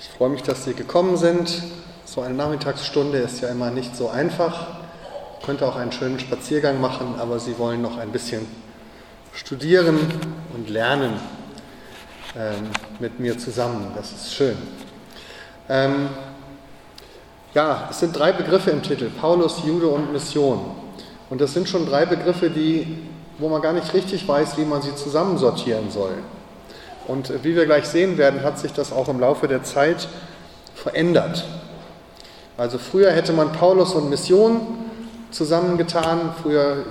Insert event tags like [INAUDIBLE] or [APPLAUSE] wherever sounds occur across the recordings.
Ich freue mich, dass Sie gekommen sind. So eine Nachmittagsstunde ist ja immer nicht so einfach. Ich könnte auch einen schönen Spaziergang machen, aber Sie wollen noch ein bisschen studieren und lernen ähm, mit mir zusammen. Das ist schön. Ähm, ja, es sind drei Begriffe im Titel: Paulus, Jude und Mission. Und das sind schon drei Begriffe, die, wo man gar nicht richtig weiß, wie man sie zusammensortieren soll. Und wie wir gleich sehen werden, hat sich das auch im Laufe der Zeit verändert. Also früher hätte man Paulus und Mission zusammengetan. Früher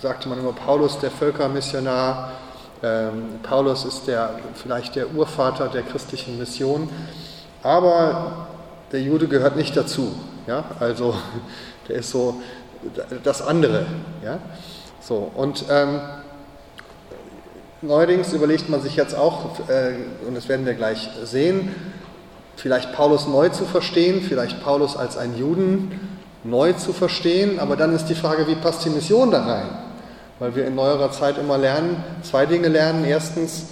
sagte man immer Paulus der Völkermissionar. Ähm, Paulus ist der, vielleicht der Urvater der christlichen Mission. Aber der Jude gehört nicht dazu. Ja? Also [LAUGHS] der ist so das andere. Ja? So, und ähm, Neuerdings überlegt man sich jetzt auch, äh, und das werden wir gleich sehen, vielleicht Paulus neu zu verstehen, vielleicht Paulus als einen Juden neu zu verstehen, aber dann ist die Frage, wie passt die Mission da rein? Weil wir in neuerer Zeit immer lernen, zwei Dinge lernen. Erstens,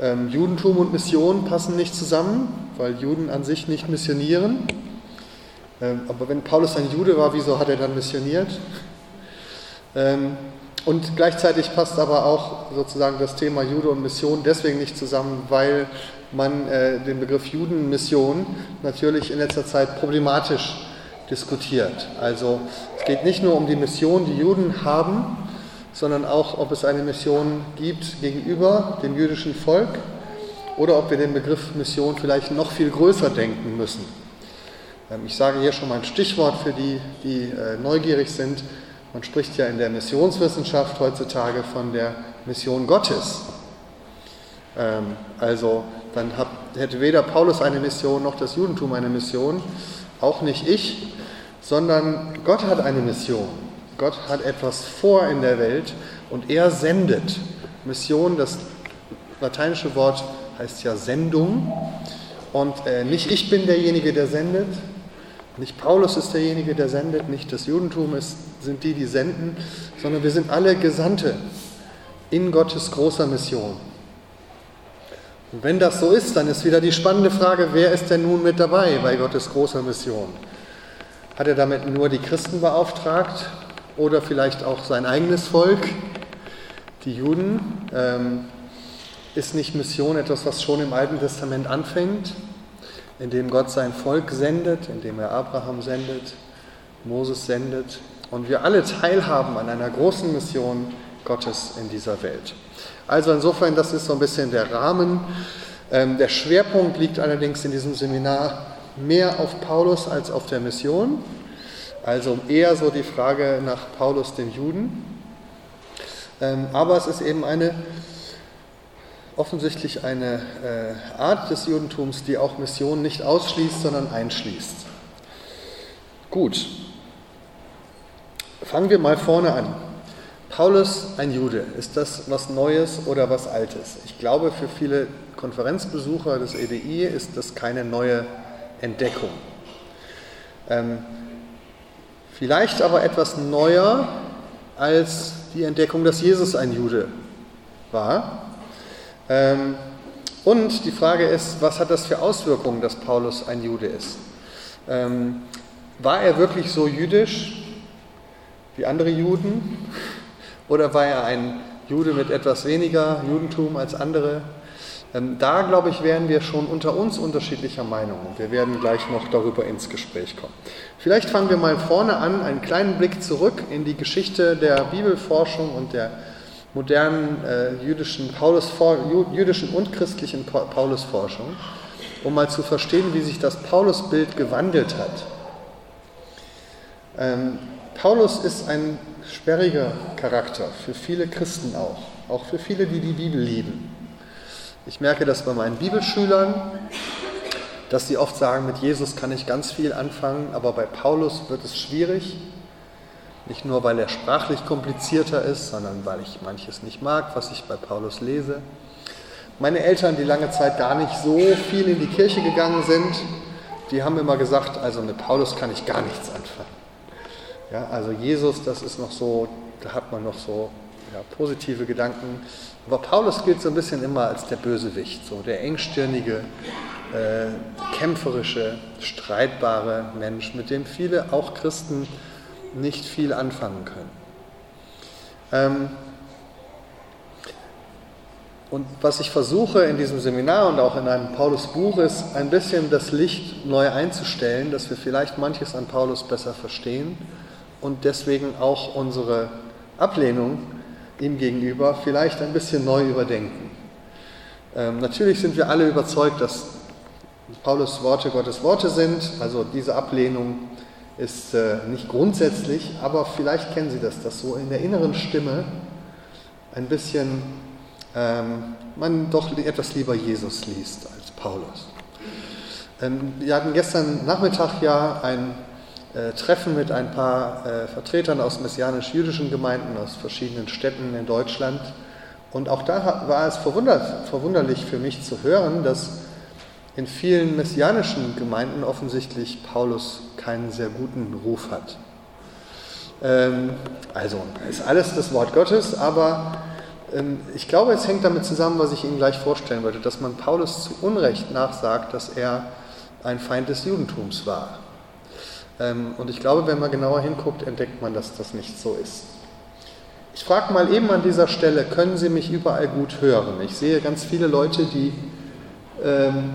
ähm, Judentum und Mission passen nicht zusammen, weil Juden an sich nicht missionieren. Ähm, aber wenn Paulus ein Jude war, wieso hat er dann missioniert? Und gleichzeitig passt aber auch sozusagen das Thema Jude und Mission deswegen nicht zusammen, weil man äh, den Begriff Judenmission natürlich in letzter Zeit problematisch diskutiert. Also es geht nicht nur um die Mission, die Juden haben, sondern auch, ob es eine Mission gibt gegenüber dem jüdischen Volk oder ob wir den Begriff Mission vielleicht noch viel größer denken müssen. Ähm, ich sage hier schon mal ein Stichwort für die, die äh, neugierig sind. Man spricht ja in der Missionswissenschaft heutzutage von der Mission Gottes. Ähm, also dann hätte weder Paulus eine Mission noch das Judentum eine Mission, auch nicht ich, sondern Gott hat eine Mission. Gott hat etwas vor in der Welt und er sendet. Mission, das lateinische Wort heißt ja Sendung. Und äh, nicht ich bin derjenige, der sendet, nicht Paulus ist derjenige, der sendet, nicht das Judentum ist, sind die, die senden, sondern wir sind alle Gesandte in Gottes großer Mission. Und wenn das so ist, dann ist wieder die spannende Frage, wer ist denn nun mit dabei bei Gottes großer Mission? Hat er damit nur die Christen beauftragt oder vielleicht auch sein eigenes Volk, die Juden? Ähm, ist nicht Mission etwas, was schon im Alten Testament anfängt? Indem Gott sein Volk sendet, indem er Abraham sendet, Moses sendet und wir alle teilhaben an einer großen Mission Gottes in dieser Welt. Also insofern, das ist so ein bisschen der Rahmen. Ähm, der Schwerpunkt liegt allerdings in diesem Seminar mehr auf Paulus als auf der Mission. Also eher so die Frage nach Paulus den Juden. Ähm, aber es ist eben eine offensichtlich eine äh, Art des Judentums, die auch Mission nicht ausschließt, sondern einschließt. Gut, fangen wir mal vorne an. Paulus, ein Jude, ist das was Neues oder was Altes? Ich glaube, für viele Konferenzbesucher des EDI ist das keine neue Entdeckung. Ähm, vielleicht aber etwas neuer als die Entdeckung, dass Jesus ein Jude war und die Frage ist, was hat das für Auswirkungen, dass Paulus ein Jude ist? Ähm, war er wirklich so jüdisch wie andere Juden? Oder war er ein Jude mit etwas weniger Judentum als andere? Ähm, da, glaube ich, wären wir schon unter uns unterschiedlicher Meinung. Wir werden gleich noch darüber ins Gespräch kommen. Vielleicht fangen wir mal vorne an, einen kleinen Blick zurück in die Geschichte der Bibelforschung und der modernen äh, jüdischen, jüdischen und christlichen Paulusforschung, um mal zu verstehen, wie sich das Paulusbild gewandelt hat. Ähm, Paulus ist ein sperriger Charakter, für viele Christen auch, auch für viele, die die Bibel lieben. Ich merke das bei meinen Bibelschülern, dass sie oft sagen, mit Jesus kann ich ganz viel anfangen, aber bei Paulus wird es schwierig. Nicht nur, weil er sprachlich komplizierter ist, sondern weil ich manches nicht mag, was ich bei Paulus lese. Meine Eltern, die lange Zeit gar nicht so viel in die Kirche gegangen sind, die haben immer gesagt, also mit Paulus kann ich gar nichts anfangen. Ja, also Jesus, das ist noch so, da hat man noch so ja, positive Gedanken. Aber Paulus gilt so ein bisschen immer als der Bösewicht, so der engstirnige, äh, kämpferische, streitbare Mensch, mit dem viele, auch Christen, nicht viel anfangen können. Ähm, und was ich versuche in diesem Seminar und auch in einem Paulus-Buch ist, ein bisschen das Licht neu einzustellen, dass wir vielleicht manches an Paulus besser verstehen und deswegen auch unsere Ablehnung ihm gegenüber vielleicht ein bisschen neu überdenken. Ähm, natürlich sind wir alle überzeugt, dass Paulus Worte Gottes Worte sind, also diese Ablehnung ist äh, nicht grundsätzlich, aber vielleicht kennen Sie das, dass so in der inneren Stimme ein bisschen ähm, man doch etwas lieber Jesus liest als Paulus. Ähm, wir hatten gestern Nachmittag ja ein äh, Treffen mit ein paar äh, Vertretern aus messianisch-jüdischen Gemeinden aus verschiedenen Städten in Deutschland. Und auch da war es verwunderlich für mich zu hören, dass in vielen messianischen Gemeinden offensichtlich Paulus keinen sehr guten Ruf hat. Ähm, also ist alles das Wort Gottes, aber ähm, ich glaube, es hängt damit zusammen, was ich Ihnen gleich vorstellen wollte, dass man Paulus zu Unrecht nachsagt, dass er ein Feind des Judentums war. Ähm, und ich glaube, wenn man genauer hinguckt, entdeckt man, dass das nicht so ist. Ich frage mal eben an dieser Stelle, können Sie mich überall gut hören? Ich sehe ganz viele Leute, die ähm,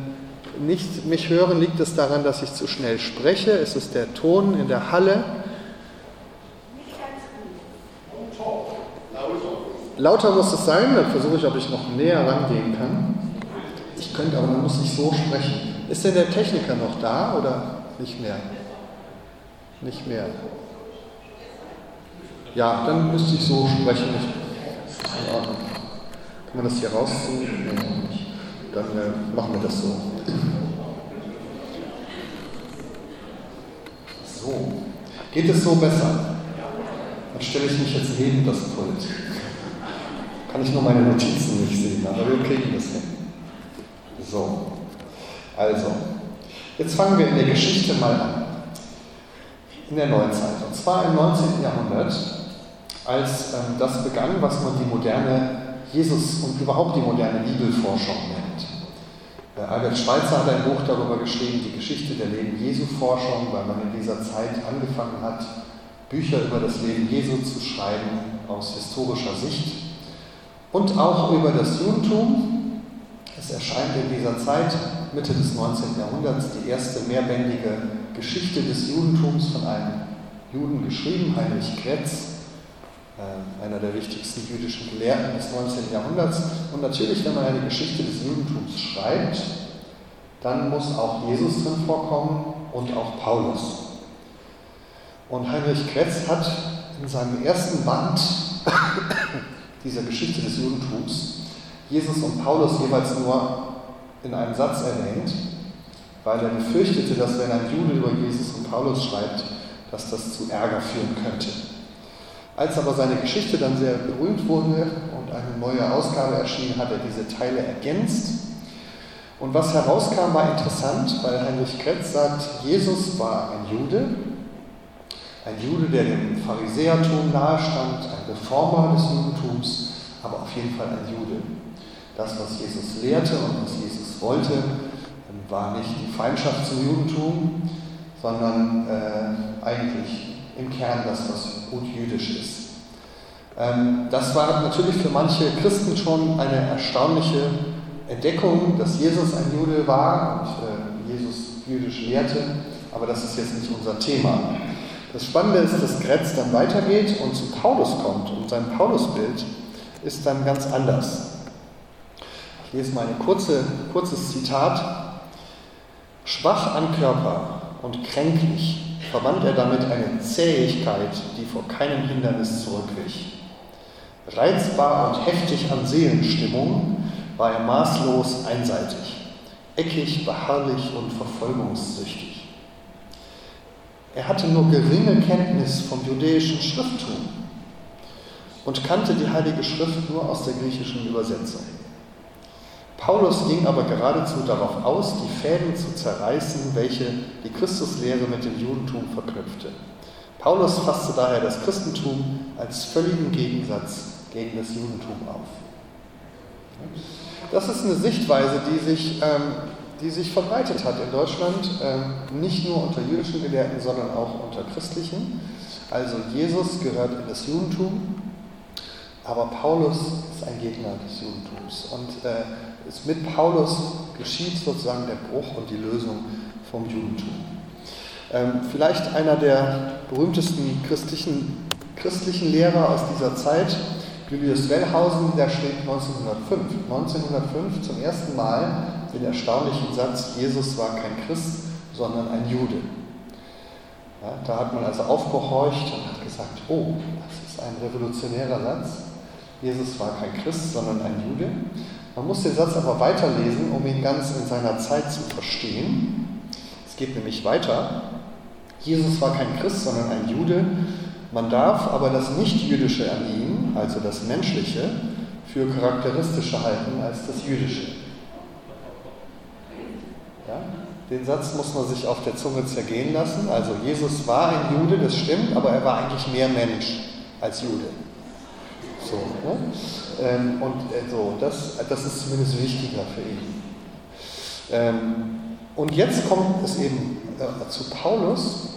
nicht mich hören. Liegt es daran, dass ich zu schnell spreche? Ist es der Ton in der Halle? Lauter muss es sein, dann versuche ich, ob ich noch näher rangehen kann. Ich könnte, aber dann muss ich so sprechen. Ist denn der Techniker noch da oder nicht mehr? Nicht mehr. Ja, dann müsste ich so sprechen. In Ordnung. Kann man das hier rausziehen? Nee, dann äh, machen wir das so. So. Geht es so besser? Dann stelle ich mich jetzt neben das Pult. Kann ich nur meine Notizen nicht sehen, aber wir kriegen das hin. So. Also, jetzt fangen wir in der Geschichte mal an in der Neuzeit. Und zwar im 19. Jahrhundert, als ähm, das begann, was man die moderne Jesus und überhaupt die moderne Bibelforschung nennt. Albert Schweitzer hat ein Buch darüber geschrieben, die Geschichte der Leben Jesu-Forschung, weil man in dieser Zeit angefangen hat, Bücher über das Leben Jesu zu schreiben aus historischer Sicht und auch über das Judentum. Es erscheint in dieser Zeit, Mitte des 19. Jahrhunderts, die erste mehrbändige Geschichte des Judentums von einem Juden geschrieben, Heinrich Kretz, einer der wichtigsten jüdischen Gelehrten des 19. Jahrhunderts. Und natürlich, wenn man eine Geschichte des Judentums schreibt, dann muss auch Jesus drin vorkommen und auch Paulus. Und Heinrich Kretz hat in seinem ersten Band [COUGHS] dieser Geschichte des Judentums Jesus und Paulus jeweils nur in einem Satz erwähnt weil er befürchtete, dass wenn ein Jude über Jesus und Paulus schreibt, dass das zu Ärger führen könnte. Als aber seine Geschichte dann sehr berühmt wurde und eine neue Ausgabe erschien, hat er diese Teile ergänzt. Und was herauskam, war interessant, weil Heinrich Kretz sagt, Jesus war ein Jude, ein Jude, der dem Pharisäertum nahestand, ein Reformer des Judentums, aber auf jeden Fall ein Jude. Das, was Jesus lehrte und was Jesus wollte, war nicht die Feindschaft zum Judentum, sondern äh, eigentlich im Kern das, was gut jüdisch ist. Ähm, das war natürlich für manche Christen schon eine erstaunliche Entdeckung, dass Jesus ein Jude war und äh, Jesus jüdisch lehrte, aber das ist jetzt nicht unser Thema. Das Spannende ist, dass Gretz dann weitergeht und zu Paulus kommt und sein Paulusbild ist dann ganz anders. Ich lese mal ein kurze, kurzes Zitat Schwach an Körper und kränklich verband er damit eine Zähigkeit, die vor keinem Hindernis zurückwich. Reizbar und heftig an Seelenstimmung war er maßlos einseitig, eckig, beharrlich und verfolgungssüchtig. Er hatte nur geringe Kenntnis vom judäischen Schrifttum und kannte die Heilige Schrift nur aus der griechischen Übersetzung. Paulus ging aber geradezu darauf aus, die Fäden zu zerreißen, welche die Christuslehre mit dem Judentum verknüpfte. Paulus fasste daher das Christentum als völligen Gegensatz gegen das Judentum auf. Das ist eine Sichtweise, die sich ähm, die sich verbreitet hat in Deutschland, ähm, nicht nur unter jüdischen Gelehrten, sondern auch unter christlichen. Also Jesus gehört in das Judentum, aber Paulus ist ein Gegner des Judentums. Und äh, mit Paulus geschieht sozusagen der Bruch und die Lösung vom Judentum. Ähm, vielleicht einer der berühmtesten christlichen, christlichen Lehrer aus dieser Zeit, Julius Wellhausen, der steht 1905. 1905 zum ersten Mal den erstaunlichen Satz, Jesus war kein Christ, sondern ein Jude. Ja, da hat man also aufgehorcht und hat gesagt, oh, das ist ein revolutionärer Satz. Jesus war kein Christ, sondern ein Jude. Man muss den Satz aber weiterlesen, um ihn ganz in seiner Zeit zu verstehen. Es geht nämlich weiter. Jesus war kein Christ, sondern ein Jude. Man darf aber das Nichtjüdische an ihm, also das Menschliche, für charakteristischer halten als das Jüdische. Ja? Den Satz muss man sich auf der Zunge zergehen lassen. Also Jesus war ein Jude, das stimmt, aber er war eigentlich mehr Mensch als Jude. So, ne? ähm, und äh, so, das, das ist zumindest wichtiger für ihn. Ähm, und jetzt kommt es eben äh, zu Paulus.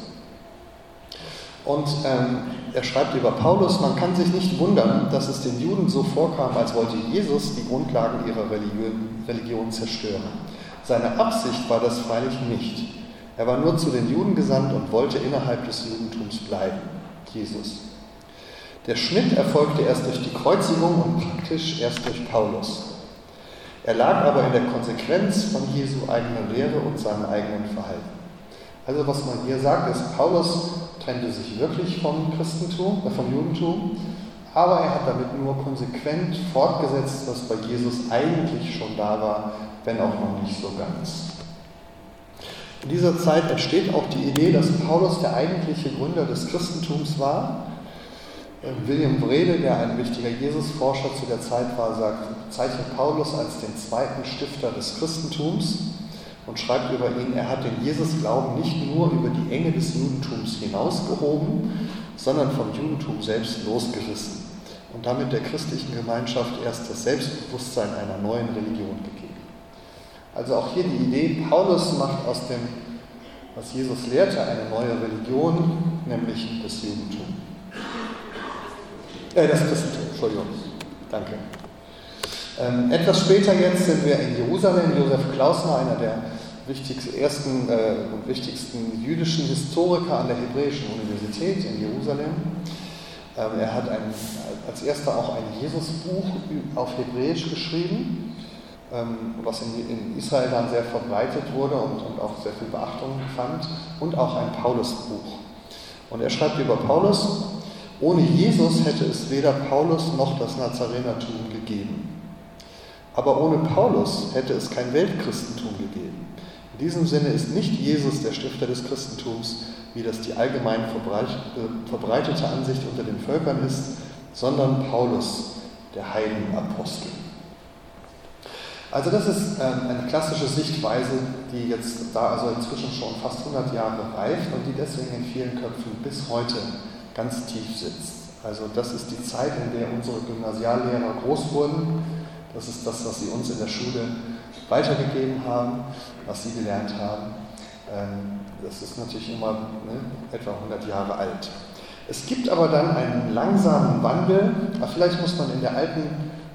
Und ähm, er schreibt über Paulus, man kann sich nicht wundern, dass es den Juden so vorkam, als wollte Jesus die Grundlagen ihrer Religion, Religion zerstören. Seine Absicht war das freilich nicht. Er war nur zu den Juden gesandt und wollte innerhalb des Judentums bleiben. Jesus. Der Schnitt erfolgte erst durch die Kreuzigung und praktisch erst durch Paulus. Er lag aber in der Konsequenz von Jesu eigener Lehre und seinem eigenen Verhalten. Also was man hier sagt, ist, Paulus trennte sich wirklich vom Christentum, äh, vom Judentum, aber er hat damit nur konsequent fortgesetzt, was bei Jesus eigentlich schon da war, wenn auch noch nicht so ganz. In dieser Zeit entsteht auch die Idee, dass Paulus der eigentliche Gründer des Christentums war William Brede, der ein wichtiger Jesus-Forscher zu der Zeit war, sagt, zeichnet Paulus als den zweiten Stifter des Christentums und schreibt über ihn, er hat den Jesus-Glauben nicht nur über die Enge des Judentums hinausgehoben, sondern vom Judentum selbst losgerissen und damit der christlichen Gemeinschaft erst das Selbstbewusstsein einer neuen Religion gegeben. Also auch hier die Idee, Paulus macht aus dem, was Jesus lehrte, eine neue Religion, nämlich das Judentum. Äh, das Christentum, Entschuldigung. Danke. Ähm, etwas später jetzt sind wir in Jerusalem. Josef Klausner, einer der wichtigsten, ersten äh, und wichtigsten jüdischen Historiker an der Hebräischen Universität in Jerusalem. Ähm, er hat ein, als erster auch ein Jesusbuch auf Hebräisch geschrieben, ähm, was in, in, Israel dann sehr verbreitet wurde und, und auch sehr viel Beachtung fand, und auch ein Paulusbuch. Und er schreibt über Paulus, ohne Jesus hätte es weder Paulus noch das Nazarenertum gegeben. Aber ohne Paulus hätte es kein Weltchristentum gegeben. In diesem Sinne ist nicht Jesus der Stifter des Christentums, wie das die allgemein äh, verbreitete Ansicht unter den Völkern ist, sondern Paulus, der Heidenapostel. Also das ist ähm, eine klassische Sichtweise, die jetzt da also inzwischen schon fast 100 Jahre reift und die deswegen in vielen Köpfen bis heute ganz tief sitzt. Also das ist die Zeit, in der unsere Gymnasiallehrer groß wurden. Das ist das, was sie uns in der Schule weitergegeben haben, was sie gelernt haben. Ähm, das ist natürlich immer ne, etwa 100 Jahre alt. Es gibt aber dann einen langsamen Wandel. Vielleicht muss man in der alten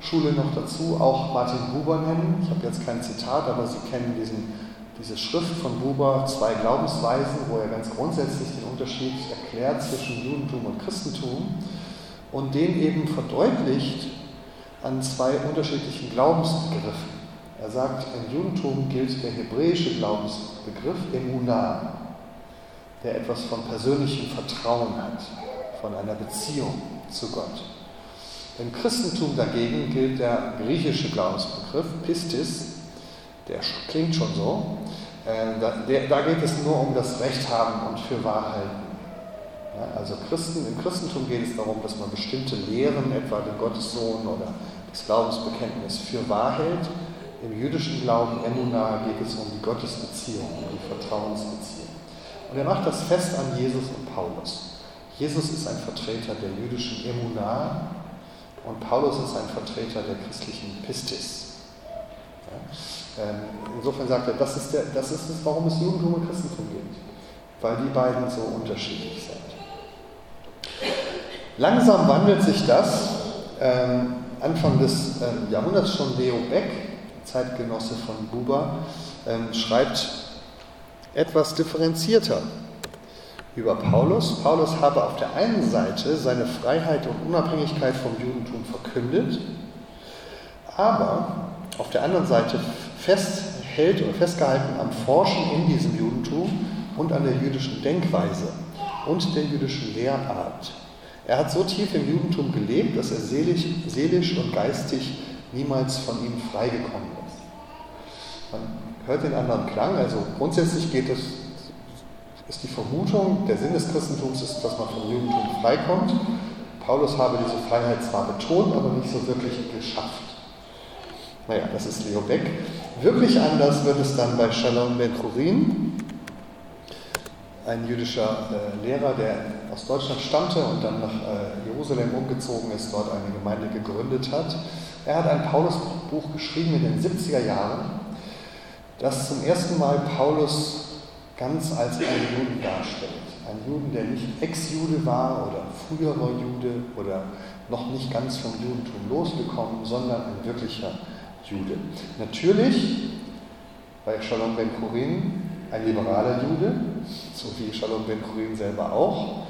Schule noch dazu auch Martin Buber nennen. Ich habe jetzt kein Zitat, aber Sie kennen diesen diese Schrift von Buber, zwei Glaubensweisen, wo er ganz grundsätzlich den Unterschied erklärt zwischen Judentum und Christentum und den eben verdeutlicht an zwei unterschiedlichen Glaubensbegriffen. Er sagt, im Judentum gilt der hebräische Glaubensbegriff Emunah, der etwas von persönlichem Vertrauen hat, von einer Beziehung zu Gott. Im Christentum dagegen gilt der griechische Glaubensbegriff Pistis, der klingt schon so. Äh, da, geht es nur um das Recht haben und für wahr also Christen, im Christentum geht es darum, dass man bestimmte Lehren, etwa den Gottessohn oder das Glaubensbekenntnis, für wahr hält. Im jüdischen Glauben, Emunah, geht es um die Gottesbeziehung, um die Vertrauensbeziehung. Und er macht das fest an Jesus und Paulus. Jesus ist ein Vertreter der jüdischen Emunah und Paulus ist ein Vertreter der christlichen Pistis. Ja? Ähm, insofern sagt er, das ist, der, das ist es, warum es Judentum und Christentum gibt, weil die beiden so unterschiedlich sind. Langsam wandelt sich das. Ähm, Anfang des ähm, Jahrhunderts schon Leo Beck, Zeitgenosse von Buber, schreibt etwas differenzierter über Paulus. Paulus habe auf der einen Seite seine Freiheit und Unabhängigkeit vom Judentum verkündet, aber auf der anderen Seite festhält oder festgehalten am Forschen in diesem Judentum und an der jüdischen Denkweise und der jüdischen Lehrart. Er hat so tief im Judentum gelebt, dass er seelisch, seelisch und geistig niemals von ihm freigekommen ist. Man hört den anderen Klang, also grundsätzlich geht es, ist die Vermutung, der Sinn des Christentums ist, dass man vom Judentum freikommt. Paulus habe diese Freiheit zwar betont, aber nicht so wirklich geschafft. Naja, das ist Leo Beck. Wirklich anders wird es dann bei Shalom Ben Churin, ein jüdischer äh, Lehrer, der aus Deutschland stammte und dann nach äh, Jerusalem umgezogen ist, dort eine Gemeinde gegründet hat. Er hat ein Paulusbuch geschrieben in den 70er Jahren, das zum ersten Mal Paulus ganz als einen Juden darstellt. Ein Juden, der nicht Ex-Jude war oder früherer Jude oder noch nicht ganz vom Judentum losgekommen, sondern ein wirklicher Jude. Natürlich bei Shalom ben Kurin ein liberaler Jude, so wie Shalom ben Kurin selber auch.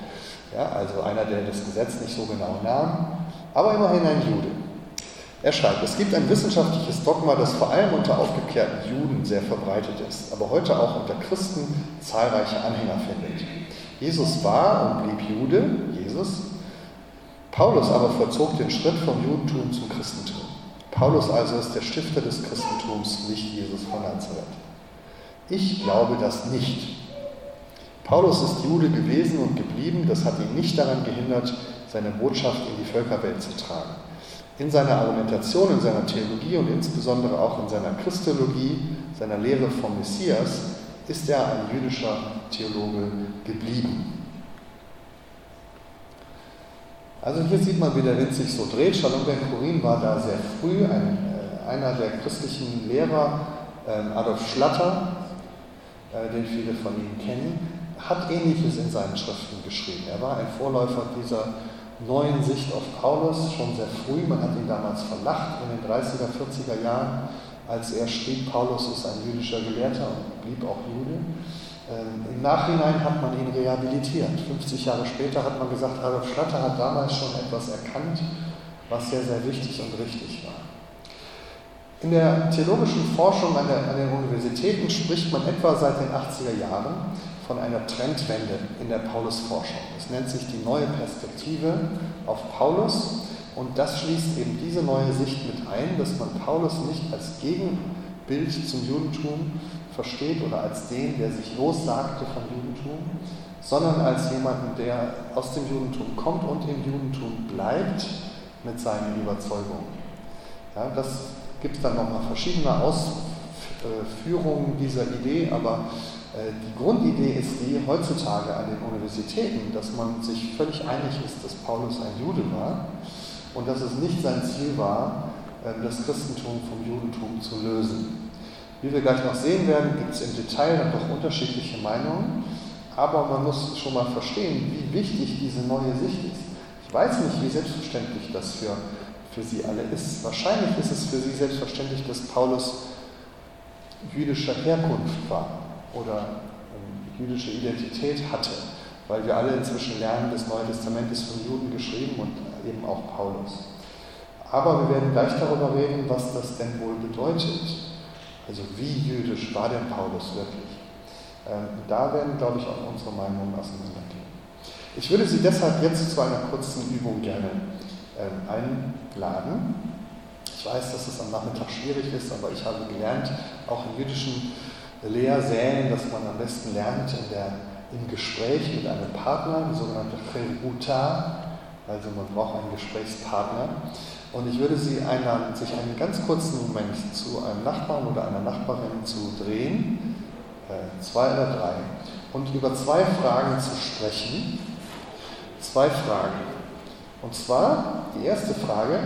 Ja, also einer, der das Gesetz nicht so genau nahm, aber immerhin ein Jude. Er schreibt, es gibt ein wissenschaftliches Dogma, das vor allem unter aufgeklärten Juden sehr verbreitet ist, aber heute auch unter Christen zahlreiche Anhänger findet. Jesus war und blieb Jude, Jesus. Paulus aber vollzog den Schritt vom Judentum zum Christentum. Paulus also ist der Stifter des Christentums, nicht Jesus von Nazareth. Ich glaube das nicht. Paulus ist Jude gewesen und geblieben, das hat ihn nicht daran gehindert, seine Botschaft in die Völkerwelt zu tragen. In seiner Argumentation, in seiner Theologie und insbesondere auch in seiner Christologie, seiner Lehre vom Messias, ist er ein jüdischer Theologe geblieben. Also hier sieht man, wie der Wind sich so dreht. Shalom ben Kurin war da sehr früh ein, äh, einer der christlichen Lehrer, äh, Adolf Schlatter, äh, den viele von Ihnen kennen, hat Ähnliches in seinen Schriften geschrieben. Er war ein Vorläufer dieser neuen Sicht auf Paulus schon sehr früh. Man hat ihn damals verlacht in den 30er, 40er Jahren, als er schrieb, Paulus ist ein jüdischer Gelehrter und blieb auch Jude. Ähm, Im Nachhinein hat man ihn rehabilitiert. 50 Jahre später hat man gesagt, Adolf Schlatter hat damals schon etwas erkannt, was sehr, sehr wichtig und richtig war. In der theologischen Forschung an, der, an, den Universitäten spricht man etwa seit den 80er Jahren von einer Trendwende in der Paulusforschung. Es nennt sich die neue Perspektive auf Paulus und das schließt eben diese neue Sicht mit ein, dass man Paulus nicht als Gegenbild zum Judentum versteht oder als den, der sich lossagte vom Judentum, sondern als jemanden, der aus dem Judentum kommt und im Judentum bleibt mit seinen Überzeugungen. Ja, das gibt es dann nochmal verschiedene Ausführungen dieser Idee, aber äh, die Grundidee ist die heutzutage an den Universitäten, dass man sich völlig einig ist, dass Paulus ein Jude war und dass es nicht sein Ziel war, ähm, das Christentum vom Judentum zu lösen. Wie wir gleich noch sehen werden, gibt es im Detail dann doch unterschiedliche Meinungen, aber man muss schon mal verstehen, wie wichtig diese neue Sicht ist. Ich weiß nicht, wie selbstverständlich das für für sie alle ist. Wahrscheinlich ist es für sie selbstverständlich, dass Paulus jüdischer Herkunft war oder jüdische Identität hatte, weil wir alle inzwischen lernen, das Neue Testament ist von Juden geschrieben und eben auch Paulus. Aber wir werden gleich darüber reden, was das denn wohl bedeutet. Also wie jüdisch war denn Paulus wirklich? Ähm, da werden, glaube ich, auch unsere Meinungen auseinandergehen. Ich würde Sie deshalb jetzt zu einer kurzen Übung gerne ähm, einladen. Ich weiß, dass es am Nachmittag schwierig ist, aber ich habe gelernt, auch in jüdischen Lehrsälen, dass man am besten lernt in der, im Gespräch mit einem Partner, die sogenannte Cheruta, also man braucht einen Gesprächspartner. Und ich würde Sie einladen, sich einen ganz kurzen Moment zu einem Nachbarn oder einer Nachbarin zu drehen, äh, zwei oder drei, und über zwei Fragen zu sprechen. Zwei Fragen. Und zwar die erste Frage,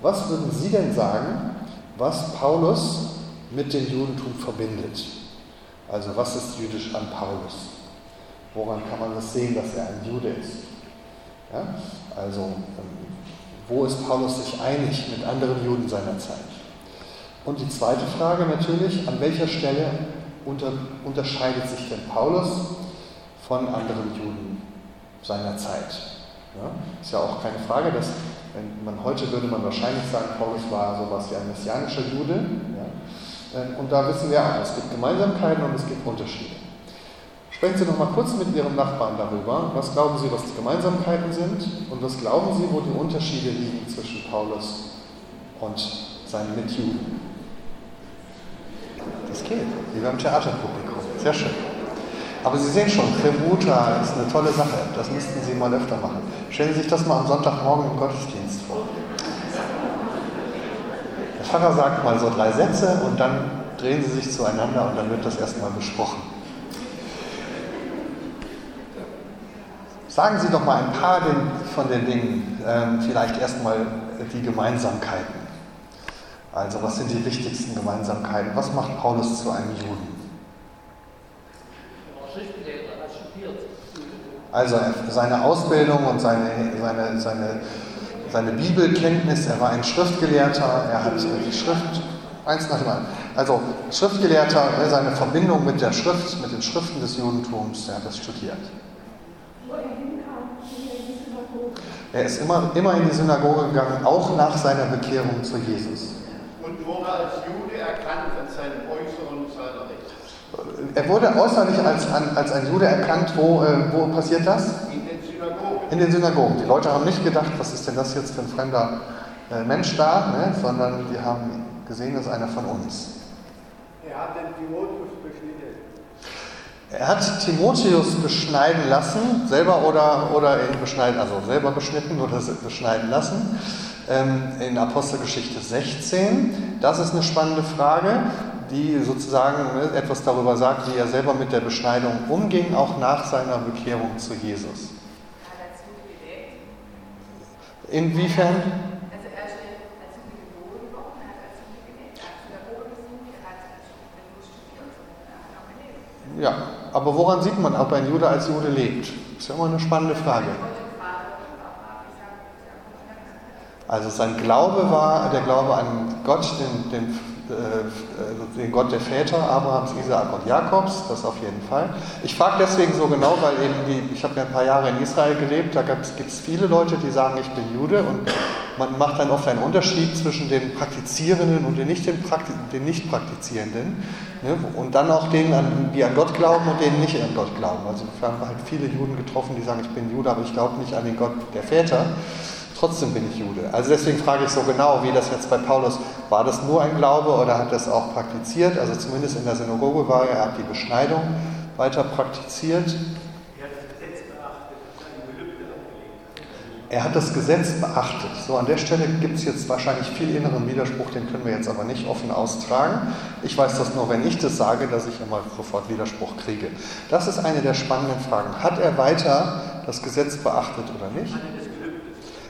was würden Sie denn sagen, was Paulus mit dem Judentum verbindet. Also was ist jüdisch an Paulus? Woran kann man das sehen, dass er ein Jude ist? Ja? Also ähm, wo ist Paulus sich einig mit anderen Juden seiner Zeit? Und die zweite Frage natürlich, an welcher Stelle unter, unterscheidet sich denn Paulus von anderen Juden seiner Zeit? Ja? Ist ja auch keine Frage, dass wenn man heute würde man wahrscheinlich sagen, Paulus war sowas wie ein messianischer Jude. Ja? Ähm, und da wissen wir auch, es gibt Gemeinsamkeiten und es gibt Unterschiede. Sprechen Sie noch mal kurz mit Ihrem Nachbarn darüber. Was glauben Sie, was die Gemeinsamkeiten sind? Und was glauben Sie, wo die Unterschiede liegen zwischen Paulus und seinen Mitjuden? Das geht. Wie beim Theaterpublikum. Sehr schön. Aber Sie sehen schon, Tremuta ist eine tolle Sache. Das müssten Sie mal öfter machen. Stellen Sie sich das mal am Sonntagmorgen im Gottesdienst vor. Der Pfarrer sagt mal so drei Sätze und dann drehen Sie sich zueinander und dann wird das erstmal besprochen. Sagen Sie doch mal ein paar von den Dingen, ähm, vielleicht erstmal die Gemeinsamkeiten. Also was sind die wichtigsten Gemeinsamkeiten? Was macht Paulus zu einem Juden? Also seine Ausbildung und seine, seine, seine, seine Bibelkenntnis, er war ein Schriftgelehrter, er hat die Schrift, eins nach dem anderen. Also Schriftgelehrter, seine Verbindung mit der Schrift, mit den Schriften des Judentums, er hat das studiert. Er ist immer, immer in die Synagoge gegangen, auch nach seiner Bekehrung zu Jesus. Und wurde als Jude erkannt an seinem Äußeren seiner Rechte. Er wurde äußerlich als, als ein Jude erkannt. Wo, äh, wo passiert das? In den Synagogen. In den Synagogen. Die Leute haben nicht gedacht, was ist denn das jetzt für ein fremder äh, Mensch da, ne? sondern die haben gesehen, das ist einer von uns. Er hat den Timotheus er hat Timotheus beschneiden lassen, selber oder, oder beschneiden, also selber beschnitten oder beschneiden lassen, ähm, in Apostelgeschichte 16. Das ist eine spannende Frage, die sozusagen ne, etwas darüber sagt, wie er selber mit der Beschneidung umging, auch nach seiner Bekehrung zu Jesus. Inwiefern? Ja, aber woran sieht man, ob ein Jude als Jude lebt? Das ist ja immer eine spannende Frage. Also sein Glaube war der Glaube an Gott, den, den, den Gott der Väter, Abrahams, Isaak und Jakobs, das auf jeden Fall. Ich frage deswegen so genau, weil eben die, ich habe ja ein paar Jahre in Israel gelebt, da gibt es viele Leute, die sagen, ich bin Jude und man macht dann oft einen Unterschied zwischen den Praktizierenden und den nicht, den nicht Praktizierenden. Ne? Und dann auch denen, die an Gott glauben und denen nicht an Gott glauben. Also wir haben halt viele Juden getroffen, die sagen, ich bin Jude, aber ich glaube nicht an den Gott der Väter. Trotzdem bin ich Jude. Also deswegen frage ich so genau, wie das jetzt bei Paulus, war das nur ein Glaube oder hat das auch praktiziert? Also zumindest in der Synagoge war er, er hat die Beschneidung weiter praktiziert. Er hat das Gesetz beachtet. So, an der Stelle gibt es jetzt wahrscheinlich viel inneren Widerspruch, den können wir jetzt aber nicht offen austragen. Ich weiß das nur, wenn ich das sage, dass ich immer sofort Widerspruch kriege. Das ist eine der spannenden Fragen. Hat er weiter das Gesetz beachtet oder nicht?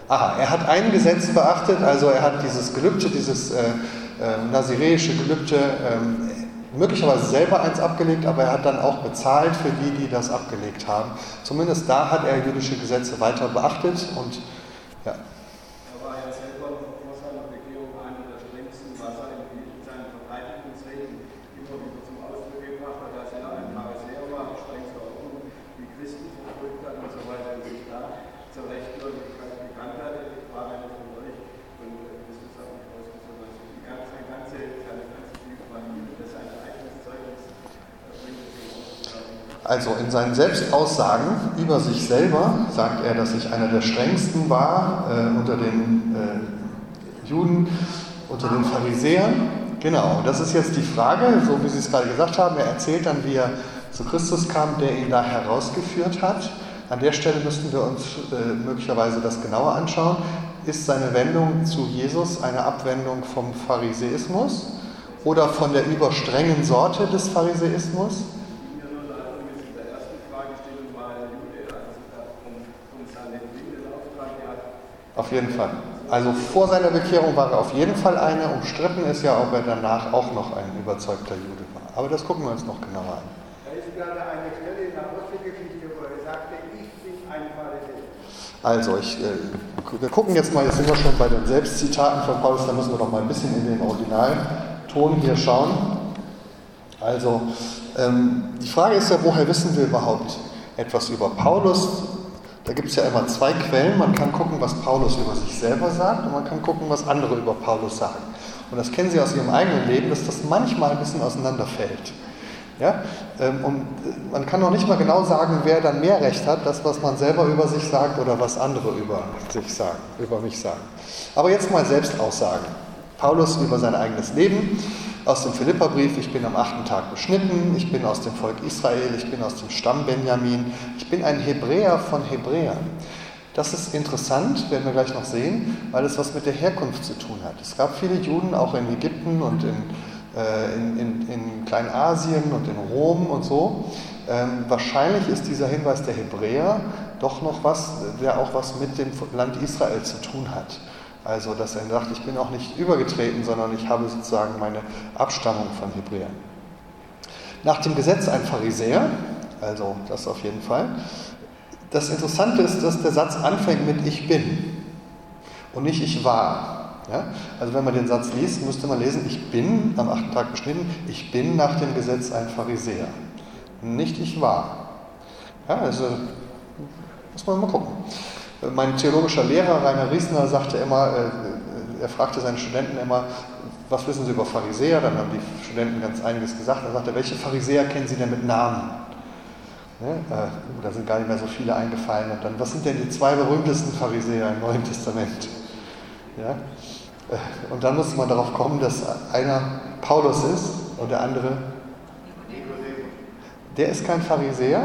Aha, er hat ein Gesetz beachtet, also er hat dieses Gelübde, dieses äh, äh, naziräische Gelübde ähm, möglicherweise selber eins abgelegt, aber er hat dann auch bezahlt für die, die das abgelegt haben. Zumindest da hat er jüdische Gesetze weiter beachtet und ja. Also in seinen Selbstaussagen über sich selber sagt er, dass ich einer der strengsten war äh, unter den äh, Juden, unter den Pharisäern. Genau, das ist jetzt die Frage, so wie Sie es gerade gesagt haben. Er erzählt dann, wie er zu Christus kam, der ihn da herausgeführt hat. An der Stelle müssten wir uns äh, möglicherweise das genauer anschauen. Ist seine Wendung zu Jesus eine Abwendung vom Pharisäismus oder von der überstrengen Sorte des Pharisäismus? Auf jeden Fall. also vor seiner Bekehrung war er auf jeden Fall einer. Umstritten ist ja, ob er danach auch noch ein überzeugter Jude war. Aber das gucken wir uns noch genauer an. Da ist gerade eine Stelle in der Apostelgeschichte, wo er sagte, ich bin ein Pharisäer. Also, ich, äh, wir gucken jetzt mal, jetzt sind wir schon bei den Selbstzitaten von Paulus, da müssen wir doch mal ein bisschen in den Originalton hier schauen. Also, ähm, die Frage ist ja, woher wissen wir überhaupt etwas über Paulus? Da gibt es ja immer zwei Quellen. Man kann gucken, was Paulus über sich selber sagt und man kann gucken, was andere über Paulus sagen. Und das kennen Sie aus Ihrem eigenen Leben, dass das manchmal ein bisschen auseinanderfällt. Ja? Ähm, und man kann noch nicht mal genau sagen, wer dann mehr Recht hat, das, was man selber über sich sagt oder was andere über sich sagen, über mich sagen. Aber jetzt mal Selbstaussagen. Paulus über sein eigenes Leben aus dem Philipperbrief, ich bin am achten Tag beschnitten, ich bin aus dem Volk Israel, ich bin aus dem Stamm Benjamin, ich bin ein Hebräer von Hebräern. Das ist interessant, werden wir gleich noch sehen, weil es was mit der Herkunft zu tun hat. Es gab viele Juden auch in Ägypten und in, äh, in, in, in Kleinasien und in Rom und so. Ähm, wahrscheinlich ist dieser Hinweis der Hebräer doch noch was, der auch was mit dem Land Israel zu tun hat. Also, dass er sagt, ich bin auch nicht übergetreten, sondern ich habe sozusagen meine Abstammung von Hebräern. Nach dem Gesetz ein Pharisäer, also das auf jeden Fall. Das Interessante ist, dass der Satz anfängt mit Ich bin und nicht Ich war. Ja? Also wenn man den Satz liest, müsste man lesen, ich bin am achten Tag beschnitten, ich bin nach dem Gesetz ein Pharisäer. Nicht ich war. Ja, also muss man mal gucken. Mein theologischer Lehrer, Rainer Riesner, sagte immer, äh, er fragte seine Studenten immer, was wissen Sie über Pharisäer? Dann haben die Studenten ganz einiges gesagt. Er sagte, welche Pharisäer kennen Sie denn mit Namen? Ne? Äh, da sind gar nicht mehr so viele eingefallen. Und dann, was sind denn die zwei berühmtesten Pharisäer im Neuen Testament? Ja? Äh, und dann musste man darauf kommen, dass einer Paulus ist und der andere. Der ist kein Pharisäer,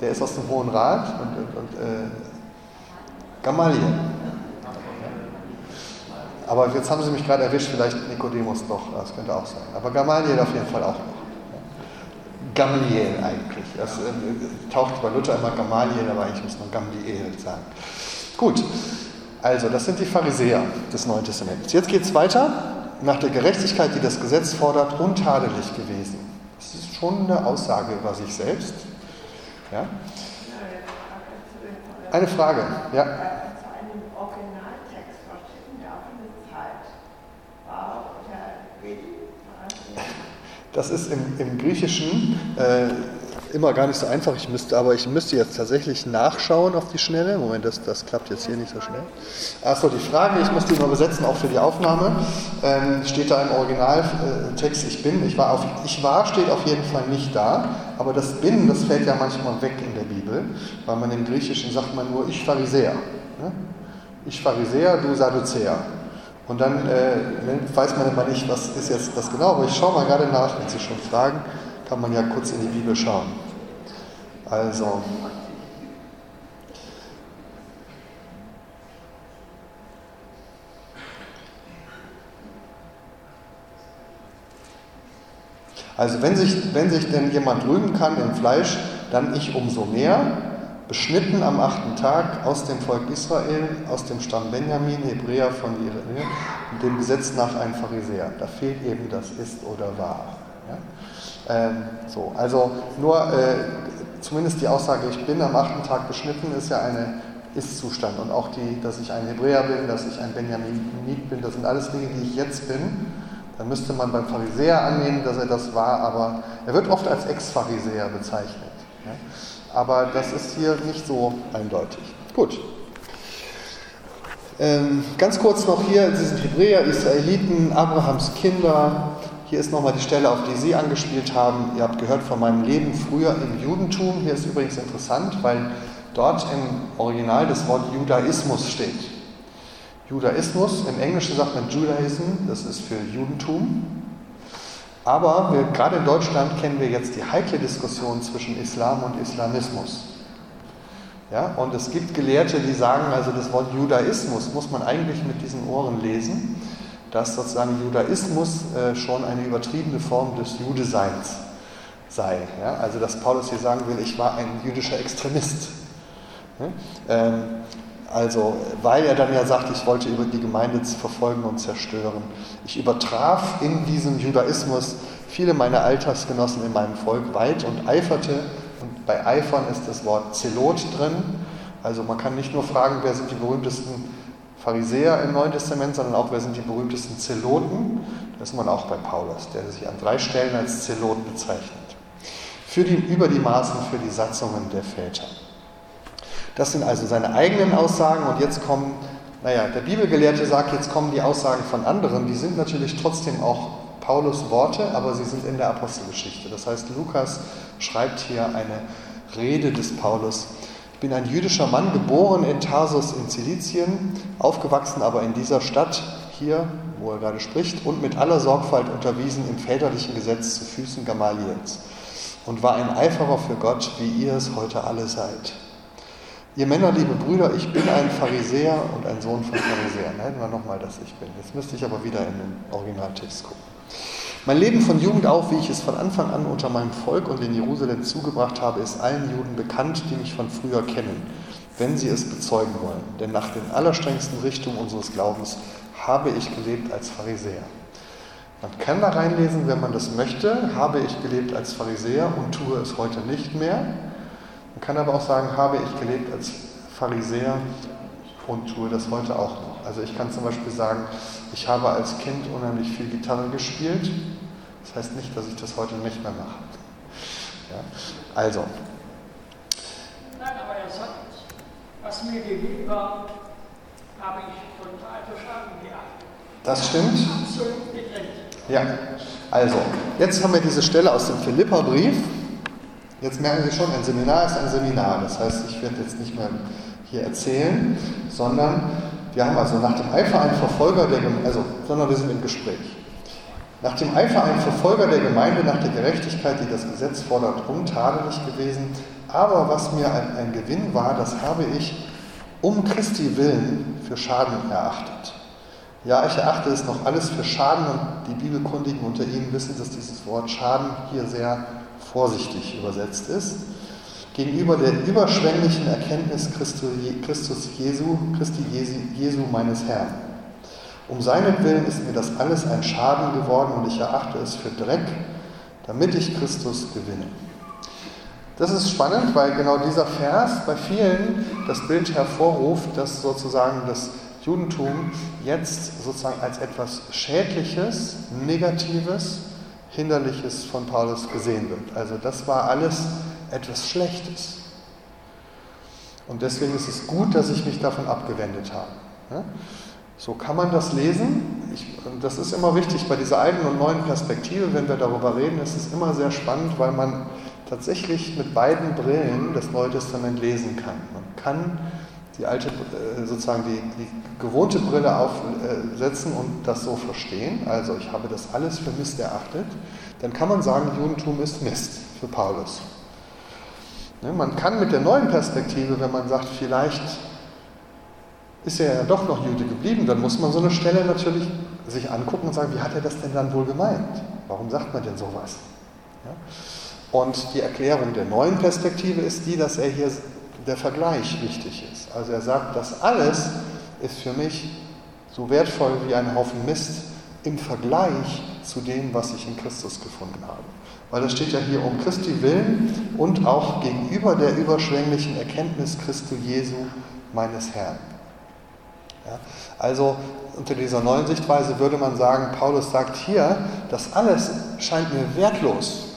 der ist aus dem Hohen Rat und, und, und äh, Gamaliel. Aber jetzt haben Sie mich gerade erwischt, vielleicht Nikodemus doch, das könnte auch sein. Aber Gamaliel auf jeden Fall auch noch. Gamaliel eigentlich. Das äh, taucht bei Luther immer Gamaliel, aber eigentlich muss man Gamaliel sagen. Gut, also das sind die Pharisäer des Neuen Testaments. Jetzt geht es weiter. Nach der Gerechtigkeit, die das Gesetz fordert, untadelig gewesen. Das ist schon eine Aussage über sich selbst. Ja? Eine Frage, ja. Das ist im, im Griechischen äh, immer gar nicht so einfach. Ich müsste, aber ich müsste jetzt tatsächlich nachschauen auf die Schnelle. Moment, das, das klappt jetzt hier nicht so schnell. Achso, die Frage, ich muss die mal übersetzen, auch für die Aufnahme. Ähm, steht da im Originaltext, ich bin, ich war auf, ich war steht auf jeden Fall nicht da, aber das bin, das fällt ja manchmal weg in Bibel, weil man im Griechischen sagt man nur ich Pharisäer. Ne? Ich Pharisäer, du Sadduzäer. Und dann äh, weiß man immer nicht, was ist jetzt das genau, aber ich schaue mal gerade nach, wenn Sie schon fragen, kann man ja kurz in die Bibel schauen. Also, Also wenn sich, wenn sich denn jemand rühmen kann im Fleisch, dann ich umso mehr, beschnitten am achten Tag aus dem Volk Israel, aus dem Stamm Benjamin, Hebräer von Israel, dem Gesetz nach ein Pharisäer. Da fehlt eben das ist oder war. Ja? Ähm, so, also nur äh, zumindest die Aussage, ich bin am achten Tag beschnitten, ist ja eine Ist-Zustand. Und auch die, dass ich ein Hebräer bin, dass ich ein Benjaminit bin, das sind alles Dinge, die ich jetzt bin. Dann müsste man beim Pharisäer annehmen, dass er das war, aber er wird oft als Ex-Pharisäer bezeichnet. Aber das ist hier nicht so eindeutig. Gut. Ähm, ganz kurz noch hier, Sie sind Hebräer, Israeliten, Abrahams Kinder. Hier ist nochmal die Stelle, auf die Sie angespielt haben. Ihr habt gehört von meinem Leben früher im Judentum. Hier ist übrigens interessant, weil dort im Original das Wort Judaismus steht. Judaismus, im Englischen sagt man Judaism, das ist für Judentum. Aber wir, gerade in Deutschland kennen wir jetzt die heikle Diskussion zwischen Islam und Islamismus. Ja, und es gibt Gelehrte, die sagen, also das Wort Judaismus muss man eigentlich mit diesen Ohren lesen, dass sozusagen Judaismus äh, schon eine übertriebene Form des Judeseins sei. Ja? Also dass Paulus hier sagen will, ich war ein jüdischer Extremist. Ja? Ähm, Also, weil er dann ja sagt, ich wollte über die Gemeinde verfolgen und zerstören. Ich übertraf in diesem Judaismus viele meiner Altersgenossen in meinem Volk weit und eiferte. Und bei Eifern ist das Wort Zelot drin. Also man kann nicht nur fragen, wer sind die berühmtesten Pharisäer im Neuen Testament, sondern auch, wer sind die berühmtesten Zeloten. Das ist man auch bei Paulus, der sich an drei Stellen als Zelot bezeichnet. Für die, über die Maßen für die Satzungen der Väter. Das sind also seine eigenen Aussagen und jetzt kommen, naja, der Bibelgelehrte sagt, jetzt kommen die Aussagen von anderen, die sind natürlich trotzdem auch Paulus Worte, aber sie sind in der Apostelgeschichte. Das heißt, Lukas schreibt hier eine Rede des Paulus. Ich bin ein jüdischer Mann, geboren in Tarsus in Zilizien, aufgewachsen aber in dieser Stadt hier, wo er gerade spricht, und mit aller Sorgfalt unterwiesen im väterlichen Gesetz zu Füßen Gamaliels und war ein Eiferer für Gott, wie ihr es heute alle seid. Ihr Männer, liebe Brüder, ich bin ein Pharisäer und ein Sohn von Pharisäern. Hätten wir nochmal, dass ich bin. Jetzt müsste ich aber wieder in den Originaltext gucken. Mein Leben von Jugend auf, wie ich es von Anfang an unter meinem Volk und in Jerusalem zugebracht habe, ist allen Juden bekannt, die mich von früher kennen, wenn sie es bezeugen wollen. Denn nach den allerstrengsten Richtungen unseres Glaubens habe ich gelebt als Pharisäer. Man kann da reinlesen, wenn man das möchte, habe ich gelebt als Pharisäer und tue es heute nicht mehr. Man kann aber auch sagen, habe ich gelebt als Pharisäer und tue das heute auch noch. Also ich kann zum Beispiel sagen, ich habe als Kind unheimlich viel Gitarre gespielt. Das heißt nicht, dass ich das heute nicht mehr mache. Ja, also. Nein, aber er sagt, was mir gegeben war, habe ich total Schaden geachtet. Das stimmt. Ja, also, jetzt haben wir diese Stelle aus dem Philipperbrief. Jetzt merken Sie schon, ein Seminar ist ein Seminar. Das heißt, ich werde jetzt nicht mehr hier erzählen, sondern wir haben also nach dem Eifer einen Verfolger der Gemeinde, also, sondern wir sind im Gespräch. Nach dem Eifer ein Verfolger der Gemeinde nach der Gerechtigkeit, die das Gesetz fordert, untadelig gewesen. Aber was mir ein, ein Gewinn war, das habe ich um Christi willen für Schaden erachtet. Ja, ich erachte es noch alles für Schaden und die Bibelkundigen unter Ihnen wissen, dass dieses Wort Schaden hier sehr vorsichtig übersetzt ist, gegenüber der überschwänglichen Erkenntnis Christus Jesu, Christi Jesu meines Herrn. Um seinen Willen ist mir das alles ein Schaden geworden und ich erachte es für Dreck, damit ich Christus gewinne. Das ist spannend, weil genau dieser Vers bei vielen das Bild hervorruft, dass sozusagen das Judentum jetzt sozusagen als etwas Schädliches, Negatives Hinderliches von Paulus gesehen wird. Also das war alles etwas Schlechtes. Und deswegen ist es gut, dass ich mich davon abgewendet habe. So kann man das lesen. Ich, das ist immer wichtig bei dieser alten und neuen Perspektive, wenn wir darüber reden, ist es immer sehr spannend, weil man tatsächlich mit beiden Brillen das Neue Testament lesen kann. Man kann die alte, äh, sozusagen die, die gewohnte Brille aufsetzen und das so verstehen, also ich habe das alles für Mist erachtet, dann kann man sagen, Judentum ist Mist für Paulus. Ne, man kann mit der neuen Perspektive, wenn man sagt, vielleicht ist er ja doch noch Jude geblieben, dann muss man so eine Stelle natürlich sich angucken und sagen, wie hat er das denn dann wohl gemeint? Warum sagt man denn sowas? Und die Erklärung der neuen Perspektive ist die, dass er hier der Vergleich wichtig ist. Also er sagt, das alles ist für mich so wertvoll wie ein Haufen Mist im Vergleich zu dem, was ich in Christus gefunden habe. Weil es steht ja hier um Christi Willen und auch gegenüber der überschwänglichen Erkenntnis Christi Jesu meines Herrn. Ja, also unter dieser neuen Sichtweise würde man sagen, Paulus sagt hier, das alles scheint mir wertlos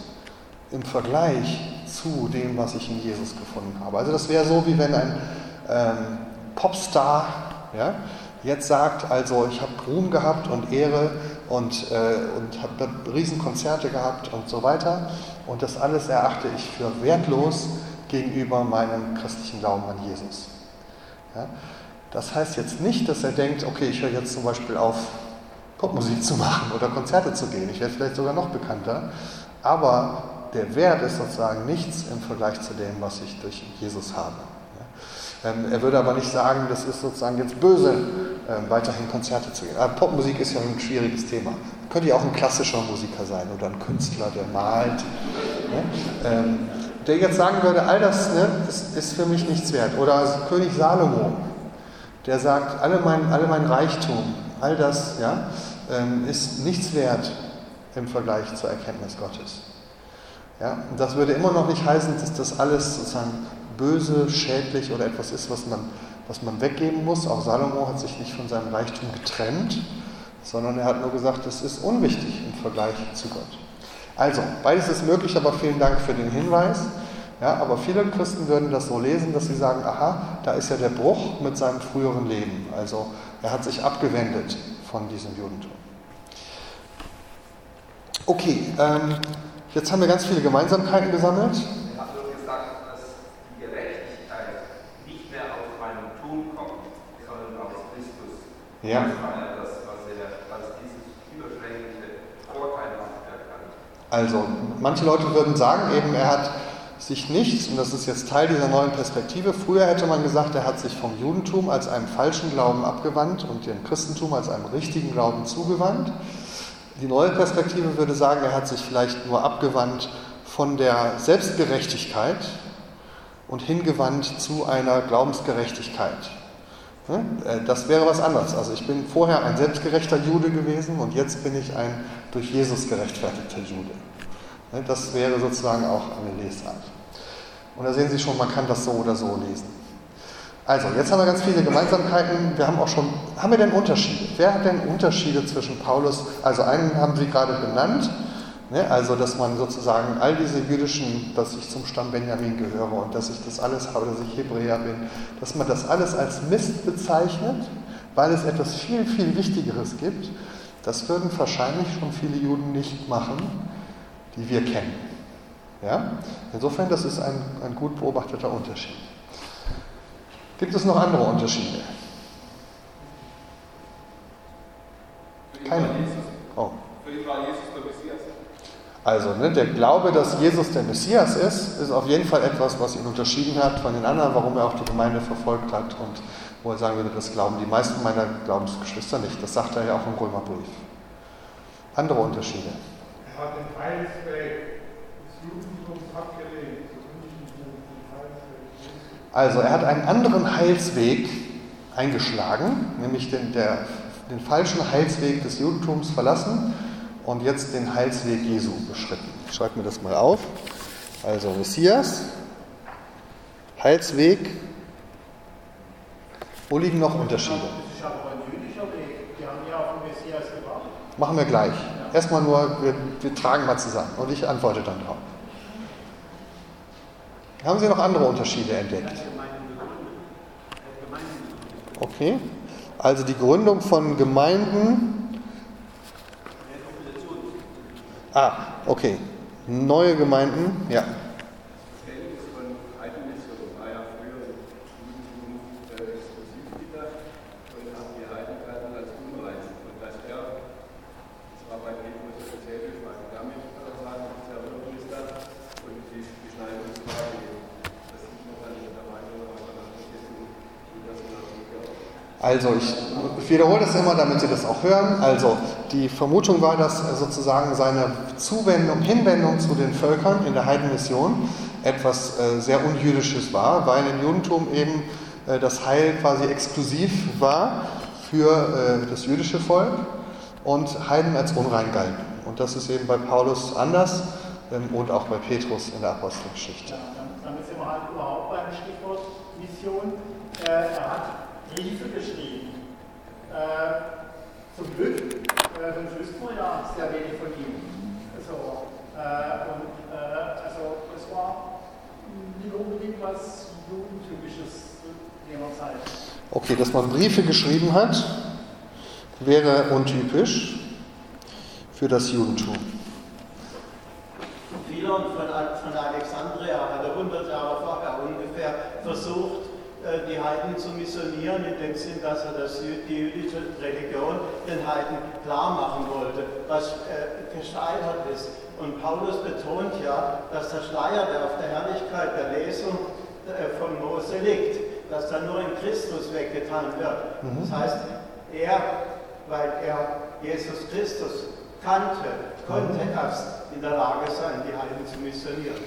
im Vergleich zu dem, was ich in Jesus gefunden habe. Also das wäre so, wie wenn ein ähm, Popstar ja, jetzt sagt, also ich habe Ruhm gehabt und Ehre und, äh, und habe Riesenkonzerte gehabt und so weiter und das alles erachte ich für wertlos gegenüber meinem christlichen Glauben an Jesus. Ja? Das heißt jetzt nicht, dass er denkt, okay, ich höre jetzt zum Beispiel auf, Popmusik zu machen oder Konzerte zu gehen. Ich werde vielleicht sogar noch bekannter. Aber der Wert ist sozusagen nichts im Vergleich zu dem, was ich durch Jesus habe. Ähm, er würde aber nicht sagen, das ist sozusagen jetzt böse, ähm, weiterhin Konzerte zu gehen. Aber Popmusik ist ja ein schwieriges Thema. Könnte ja auch ein klassischer Musiker sein oder ein Künstler, der malt. Ähm, der jetzt sagen würde, all das ne, ist, für mich nichts wert. Oder König Salomo. der sagt, alle mein, alle mein Reichtum, all das ja, ist nichts wert im Vergleich zur Erkenntnis Gottes. Ja, und das würde immer noch nicht heißen, dass das alles sozusagen böse, schädlich oder etwas ist, was man, was man weggeben muss. Auch Salomo hat sich nicht von seinem Reichtum getrennt, sondern er hat nur gesagt, das ist unwichtig im Vergleich zu Gott. Also, beides ist möglich, aber vielen Dank für den Hinweis. Ja, aber viele Christen würden das so lesen, dass sie sagen, aha, da ist ja der Bruch mit seinem früheren Leben. Also er hat sich abgewendet von diesem Judentum. Okay, ähm, jetzt haben wir ganz viele Gemeinsamkeiten gesammelt. Habe nur gesagt, dass die Gerechtigkeit nicht mehr aus meinem Tun kommt, sondern aus Christus. Ja. Das war ja das, was er als dieses überschwängliche vorteilhaft erkannt. Also, manche Leute würden sagen eben, er hat sich nicht, und das ist jetzt Teil dieser neuen Perspektive, früher hätte man gesagt, er hat sich vom Judentum als einem falschen Glauben abgewandt und dem Christentum als einem richtigen Glauben zugewandt. Die neue Perspektive würde sagen, er hat sich vielleicht nur abgewandt von der Selbstgerechtigkeit und hingewandt zu einer Glaubensgerechtigkeit. Ne? Äh, das wäre was anderes. Also ich bin vorher ein selbstgerechter Jude gewesen und jetzt bin ich ein durch Jesus gerechtfertigter Jude. Ne? Das wäre sozusagen auch eine Lesart. Und da sehen Sie schon, man kann das so oder so lesen. Also, jetzt haben wir ganz viele Gemeinsamkeiten. Wir haben auch schon, haben wir denn Unterschiede? Wer hat denn Unterschiede zwischen Paulus? Also, einen haben Sie gerade benannt. Ne? Also, dass man sozusagen all diese jüdischen, dass ich zum Stamm Benjamin gehöre und dass ich das alles habe, dass ich Hebräer bin, dass man das alles als Mist bezeichnet, weil es etwas viel, viel Wichtigeres gibt. Das würden wahrscheinlich schon viele Juden nicht machen, die wir kennen. Ja? Insofern, das ist ein, ein gut beobachteter Unterschied. Gibt es noch andere Unterschiede? Keine. Oh. Für ihn war Jesus der Messias. Also, ne, der Glaube, dass Jesus der Messias ist, ist auf jeden Fall etwas, was ihn unterschieden hat von den anderen, warum er auch die Gemeinde verfolgt hat und wo er sagen würde, das glauben die meisten meiner Glaubensgeschwister nicht. Das sagt er ja auch im Römerbrief. Andere Unterschiede. Er hat den Heilsweg des Judentums abgelehnt. des Judentums, den Heilsweg Jesu. Also, er hat einen anderen Heilsweg eingeschlagen, nämlich den, der, den falschen Heilsweg des Judentums verlassen und jetzt den Heilsweg Jesu beschritten. Ich schreibe mir das mal auf. Also Messias, Heilsweg. Wo liegen noch Unterschiede? Das ist aber ein jüdischer Weg. Die haben ja auf den Messias gewartet. Machen wir gleich. Erstmal nur, wir, wir tragen mal zusammen und ich antworte dann drauf. Haben Sie noch andere Unterschiede entdeckt? Okay. Also die Gründung von Gemeinden. Ah, okay. Neue Gemeinden, ja. Das Verhältnis von Heidenmission war ja früher im Judentum äh, exklusiv gedacht und haben die Heiden galten als unrein. Und dass er, das war bei Petrus speziell gefragt, damit kann er sagen, dass er wirklich ist da und die Beschneidungsfrage, das sieht noch an der Meinung, aber das ist jetzt in der Synagoge auch. Also ich, wiederhole das immer, damit Sie das auch hören. Also die Vermutung war, dass sozusagen seine Zuwendung, Hinwendung zu den Völkern in der Heidenmission etwas äh, sehr Unjüdisches war, weil im Judentum eben äh, das Heil quasi exklusiv war für äh, das jüdische Volk und Heiden als unrein galten. Und das ist eben bei Paulus anders ähm, und auch bei Petrus in der Apostelgeschichte. Damit sind wir halt überhaupt beim Stichwort Mission. Er hat Briefe geschrieben. Äh, zum Glück, äh, sonst wüssten wir ja sehr wenig von ihm. Also, äh, und, äh, also das war nicht unbedingt was Jugendtypisches zu jener Zeit. Okay, dass man Briefe geschrieben hat, wäre untypisch für das Judentum. Philon von, von Alexandria hat er 100 Jahre vorher ungefähr versucht, die Heiden zu missionieren, in dem Sinn, dass er das, die jüdische Religion den Heiden klar machen wollte, was äh, gescheitert ist. Und Paulus betont ja, dass der Schleier, der auf der Herrlichkeit der Lesung äh, von Mose liegt, dass da nur in Christus weggetan wird. Mhm. Das heißt, er, weil er Jesus Christus kannte, konnte erst in der Lage sein, die Heiden zu missionieren.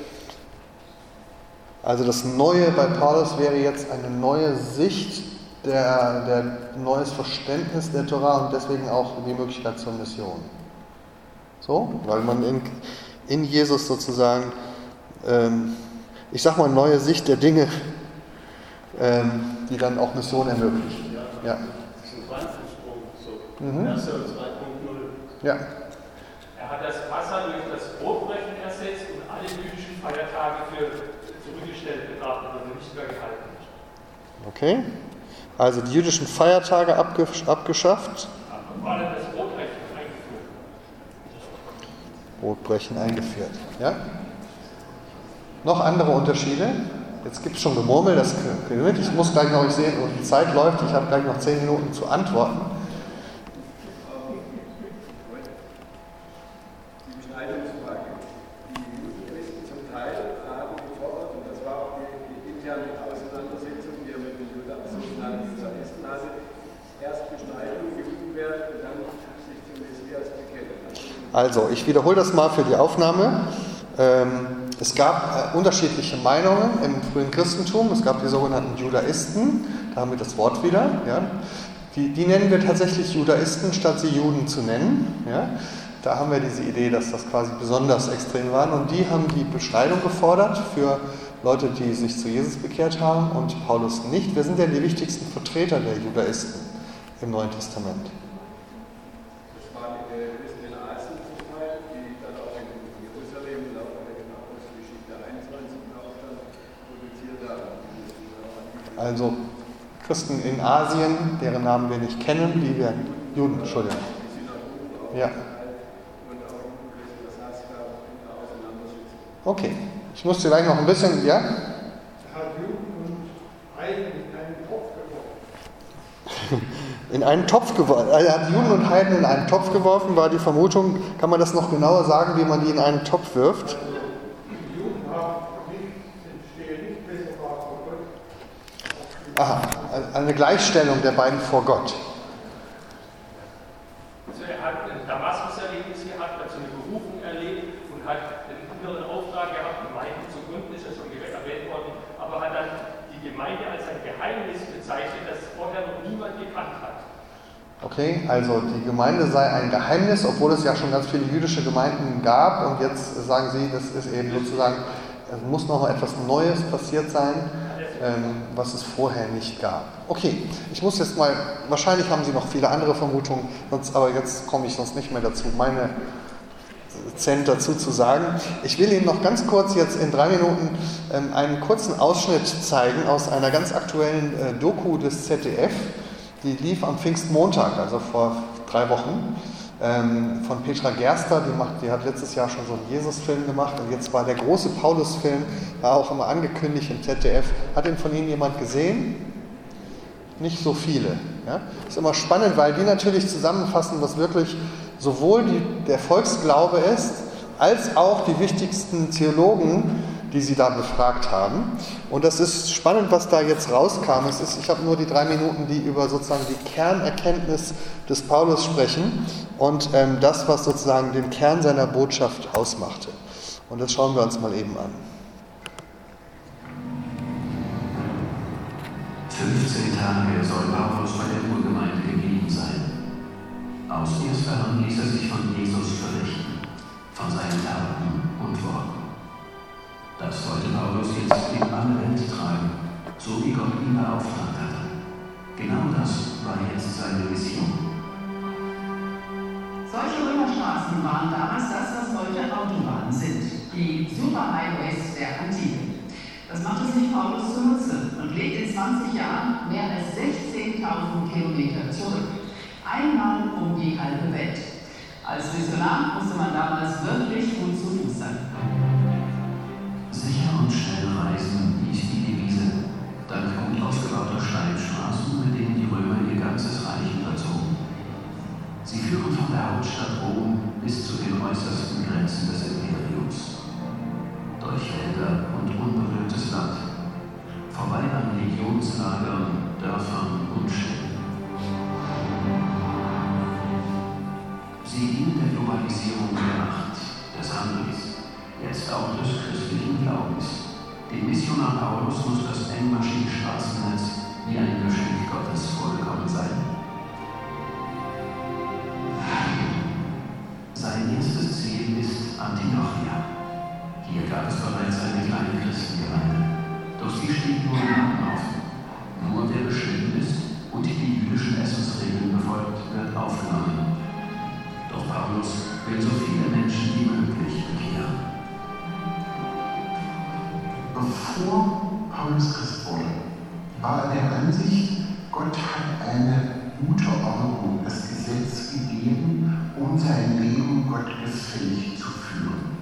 Also das Neue bei Paulus wäre jetzt eine neue Sicht der, der neues Verständnis der Torah und deswegen auch die Möglichkeit zur Mission. So, weil man in, in Jesus sozusagen, ähm, ich sag mal, neue Sicht der Dinge, ähm, die dann auch Mission ermöglicht. Ja. Das ist ein Quantensprung, so Mhm. Version 2.0. Ja. Er hat das Wasser durch das Brotbrechen ersetzt und alle jüdischen Feiertage für zurückgestellt betrachtet, also nicht mehr gehalten. Okay. Also die jüdischen Feiertage abgesch abgeschafft, Vor allem das Brotbrechen eingeführt. Brotbrechen eingeführt. Ja? Noch andere Unterschiede? Jetzt gibt es schon Gemurmel, das. Ich muss gleich noch, ich sehe, die Zeit läuft, ich habe gleich noch zehn Minuten zu antworten. Die Beschneidungsfrage. Die Christen zum Teil haben gefordert, und das war auch die, die interne Auseinandersetzung, die er mit den Juda- sogenannten Judaisten hatte, erst Beschneidung geübt werden und dann sich zum Messias bekennen. Also, ich wiederhole das mal für die Aufnahme. Ähm, es gab äh, unterschiedliche Meinungen im frühen Christentum. Es gab die sogenannten Judaisten, da haben wir das Wort wieder. Ja. Die, die nennen wir tatsächlich Judaisten, statt sie Juden zu nennen. Ja. Da haben wir diese Idee, dass das quasi besonders extrem waren. Und die haben die Beschneidung gefordert für Leute, die sich zu Jesus bekehrt haben und Paulus nicht. Wer sind denn die wichtigsten Vertreter der Judaisten im Neuen Testament? Das waren die Christen in Asien zum Teil, die dann auch in Jerusalem im Laufe der Apostelgeschichte 21 auch dann produziert haben. Also Christen in Asien, deren Namen wir nicht kennen, die wir Juden, Entschuldigung. Ja, okay. Ich muss vielleicht noch ein bisschen, ja? In einen Topf geworfen. Er hat Juden und Heiden in einen Topf geworfen, war die Vermutung. Kann man das noch genauer sagen, wie man die in einen Topf wirft? Die Juden haben nicht, stehen nicht besser da vor Gott. Aha, eine Gleichstellung der beiden vor Gott. Also er hat ein Damaskus-Erlebnis gehabt, hat so eine Berufung erlebt und hat den inneren Auftrag gehabt, Gemeinden zu gründen, ist ja schon erwähnt worden, aber hat dann die Gemeinde als ein Geheimnis bezeichnet, das vorher noch niemand gekannt hat. Okay, also die Gemeinde sei ein Geheimnis, obwohl es ja schon ganz viele jüdische Gemeinden gab. Und jetzt sagen Sie, das ist eben sozusagen, es muss noch etwas Neues passiert sein, was es vorher nicht gab. Okay, ich muss jetzt mal, wahrscheinlich haben Sie noch viele andere Vermutungen, sonst, aber jetzt komme ich sonst nicht mehr dazu, meine Cent dazu zu sagen. Ich will Ihnen noch ganz kurz jetzt in drei Minuten ähm, einen kurzen Ausschnitt zeigen aus einer ganz aktuellen äh, Doku des ZDF. Die lief am Pfingstmontag, also vor drei Wochen, ähm, von Petra Gerster. Die, macht, die hat letztes Jahr schon so einen Jesus-Film gemacht und jetzt war der große Paulus-Film, war auch immer angekündigt im ZDF. Hat ihn von Ihnen jemand gesehen? Nicht so viele. Ja? Ist immer spannend, weil die natürlich zusammenfassen, was wirklich sowohl die, der Volksglaube ist, als auch die wichtigsten Theologen, die sie da befragt haben. Und das ist spannend, was da jetzt rauskam. Es ist, ich habe nur die drei Minuten, die über sozusagen die Kernerkenntnis des Paulus sprechen und ähm, das, was sozusagen den Kern seiner Botschaft ausmachte. Und das schauen wir uns mal eben an. 15 Tage soll Paulus bei der Urgemeinde geblieben sein. Aus ersterem ließ er sich Das wollte Paulus jetzt in alle Welt tragen, so wie Gott ihn beauftragt hatte. Genau das war jetzt seine Mission. Solche Römerstraßen waren damals das, was heute Autobahnen sind. Die Superhighways der Antike. Das machte sich Paulus zunutze und legt in 20 Jahren mehr als 16.000 Kilometer zurück. Einmal um die halbe Welt. Als Missionar musste man damals wirklich gut zu Fuß sein. Sicher und schnell reisen hieß die Devise, dank gut ausgebauter Steinstraßen, mit denen die Römer ihr ganzes Reich überzogen. Sie führen von der Hauptstadt Rom bis zu den äußersten Grenzen des Imperiums. Durch Wälder und unberührtes Land, vorbei an Legionslagern, Dörfern und Städten. Sie dienen der Globalisierung der Macht, des Handels, jetzt auch des christlichen Glaubens. Dem Missionar Paulus muss das engmaschige Straßennetz wie ein Geschenk Gottes vorgekommen sei? Sein erstes Ziel ist Antiochia. Hier gab es bereits eine kleine Christengemeinde, doch sie steht nur im Namen offen. Nur wer bestimmt ist und die jüdischen Essensregeln befolgt, wird aufgenommen. Doch Paulus will so viele Menschen wie möglich bekehren. Bevor Paulus Christ wurde, war er der Ansicht, Gott hat eine gute Ordnung, das Gesetz gegeben, um sein Leben Gott gefällig zu führen.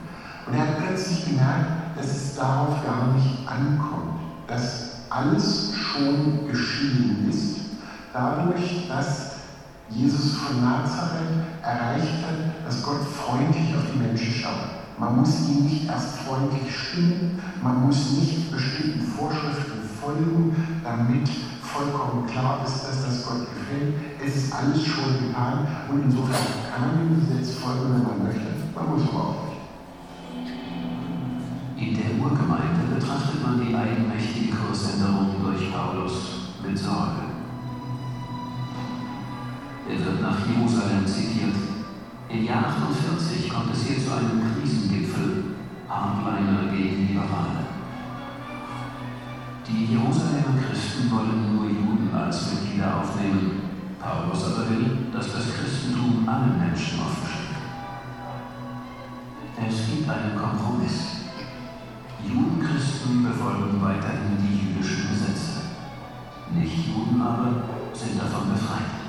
Und er hat plötzlich gemerkt, dass es darauf gar nicht ankommt, dass alles schon geschehen ist, dadurch, dass Jesus von Nazareth erreicht hat, dass Gott freundlich auf die Menschen schaut. Man muss ihn nicht erst freundlich stimmen, man muss nicht bestimmten Vorschriften folgen, damit vollkommen klar ist, dass das Gott gefällt. Es ist alles schon getan und insofern kann man dem Gesetz folgen, wenn man möchte. Man muss aber auch nicht. In der Urgemeinde betrachtet man die eigenmächtige Kursänderung durch Paulus mit Sorge. Er wird nach Jerusalem zitiert. Im Jahr 48 kommt es hier zu einem Krisengipfel, Hardliner gegen Liberale. Die Jerusalemer Christen wollen nur Juden als Mitglieder aufnehmen. Paulus aber will, dass das Christentum allen Menschen offen steht. Es gibt einen Kompromiss. Judenchristen befolgen weiterhin die jüdischen Gesetze. Nicht-Juden aber sind davon befreit.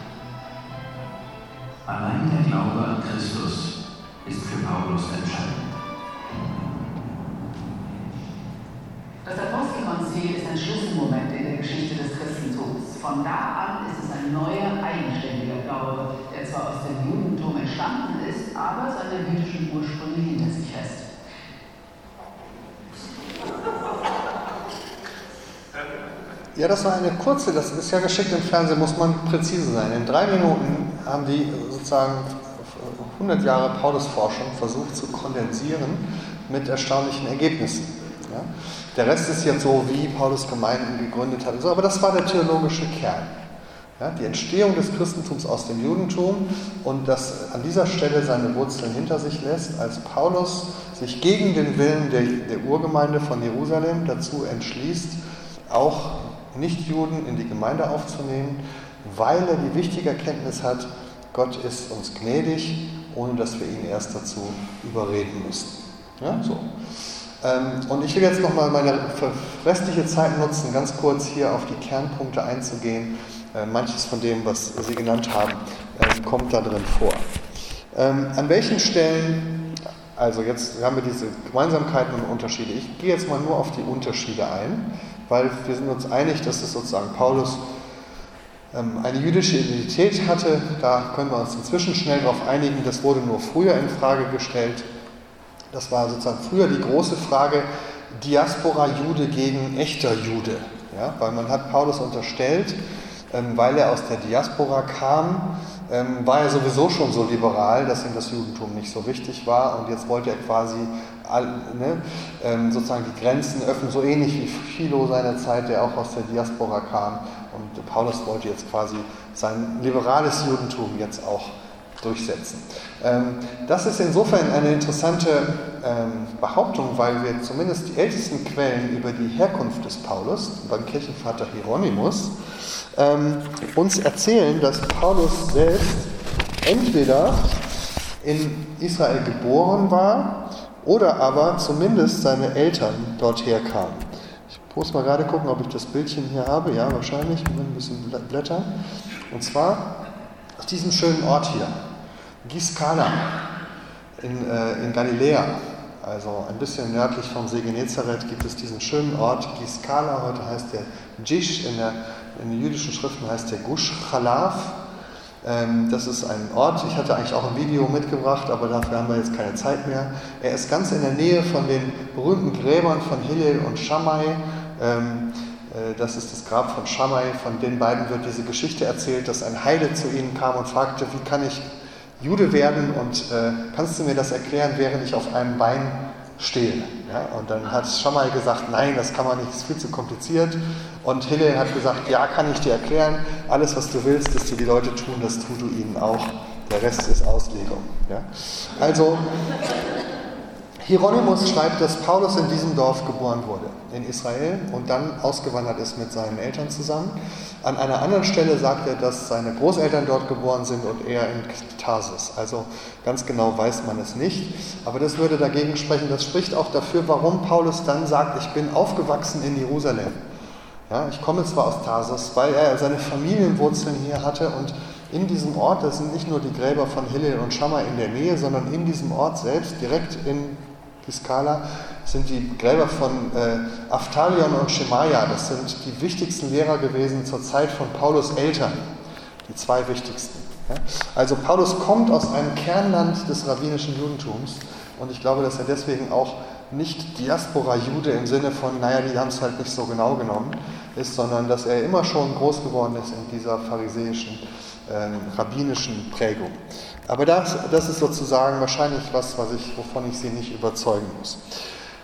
Allein der Glaube an Christus ist für Paulus entscheidend. Das Apostelkonzil ist ein Schlüsselmoment in der Geschichte des Christentums. Von da an ist es ein neuer, eigenständiger Glaube, der zwar aus dem Judentum entstanden ist, aber seine jüdischen Ursprünge hinter sich lässt. Ja, das war eine kurze, das ist ja geschickt im Fernsehen, muss man präzise sein. In drei Minuten haben die sozusagen 100 Jahre Paulusforschung versucht zu kondensieren mit erstaunlichen Ergebnissen. Ja? Der Rest ist jetzt so, wie Paulus Gemeinden gegründet hat. aber das war der theologische Kern. Ja? Die Entstehung des Christentums aus dem Judentum und das an dieser Stelle seine Wurzeln hinter sich lässt, als Paulus sich gegen den Willen der, der Urgemeinde von Jerusalem dazu entschließt, auch Nichtjuden in die Gemeinde aufzunehmen, weil er die wichtige Erkenntnis hat, Gott ist uns gnädig, ohne dass wir ihn erst dazu überreden müssen. Ja, so. Ähm, und ich will jetzt nochmal meine restliche Zeit nutzen, ganz kurz hier auf die Kernpunkte einzugehen. Äh, manches von dem, was Sie genannt haben, ähm, kommt da drin vor. Ähm, an welchen Stellen, also jetzt haben wir diese Gemeinsamkeiten und Unterschiede. Ich gehe jetzt mal nur auf die Unterschiede ein weil wir sind uns einig, dass es sozusagen Paulus ähm, eine jüdische Identität hatte. Da können wir uns inzwischen schnell darauf einigen, das wurde nur früher in Frage gestellt. Das war sozusagen früher die große Frage, Diaspora-Jude gegen echter Jude. Ja, weil man hat Paulus unterstellt, ähm, weil er aus der Diaspora kam, ähm, war er sowieso schon so liberal, dass ihm das Judentum nicht so wichtig war. Und jetzt wollte er quasi all, ne, ähm, sozusagen die Grenzen öffnen, so ähnlich wie Philo seinerzeit, der auch aus der Diaspora kam. Und Paulus wollte jetzt quasi sein liberales Judentum jetzt auch durchsetzen. Ähm, das ist insofern eine interessante ähm, Behauptung, weil wir zumindest die ältesten Quellen über die Herkunft des Paulus beim Kirchenvater Hieronymus ähm, uns erzählen, dass Paulus selbst entweder in Israel geboren war oder aber zumindest seine Eltern dorthin kamen. Ich muss mal gerade gucken, ob ich das Bildchen hier habe. Ja, wahrscheinlich. Ein bisschen blättern. Und zwar aus diesem schönen Ort hier, Giscala in, äh, in Galiläa. Also ein bisschen nördlich vom See Genezareth gibt es diesen schönen Ort Giscala. Heute heißt der Jish in der in den jüdischen Schriften heißt der Gush Chalaf. Ähm, das ist ein Ort, ich hatte eigentlich auch ein Video mitgebracht, aber dafür haben wir jetzt keine Zeit mehr. Er ist ganz in der Nähe von den berühmten Gräbern von Hillel und Shammai. Ähm, äh, das ist das Grab von Shammai. Von den beiden wird diese Geschichte erzählt, dass ein Heide zu ihnen kam und fragte, wie kann ich Jude werden und äh, kannst du mir das erklären, während ich auf einem Bein stehe. Ja? Und dann hat Shammai gesagt, nein, das kann man nicht, das ist viel zu kompliziert. Und Hillel hat gesagt, ja, kann ich dir erklären, alles, was du willst, dass du die Leute tun, das tu du ihnen auch. Der Rest ist Auslegung. Ja? Also, Hieronymus schreibt, dass Paulus in diesem Dorf geboren wurde, in Israel, und dann ausgewandert ist mit seinen Eltern zusammen. An einer anderen Stelle sagt er, dass seine Großeltern dort geboren sind und er in Tarsus. Also ganz genau weiß man es nicht. Aber das würde dagegen sprechen. Das spricht auch dafür, warum Paulus dann sagt, ich bin aufgewachsen in Jerusalem. Ja, ich komme zwar aus Tarsus, weil er seine Familienwurzeln hier hatte und in diesem Ort, das sind nicht nur die Gräber von Hillel und Shammai in der Nähe, sondern in diesem Ort selbst, direkt in Giskala, sind die Gräber von äh, Aftalion und Shemaiah. Das sind die wichtigsten Lehrer gewesen zur Zeit von Paulus Eltern, die zwei wichtigsten. Ja? Also Paulus kommt aus einem Kernland des rabbinischen Judentums und ich glaube, dass er deswegen auch nicht Diaspora-Jude im Sinne von, naja, die haben es halt nicht so genau genommen, ist, sondern dass er immer schon groß geworden ist in dieser pharisäischen, äh, rabbinischen Prägung. Aber das, das ist sozusagen wahrscheinlich was, was ich, wovon ich Sie nicht überzeugen muss.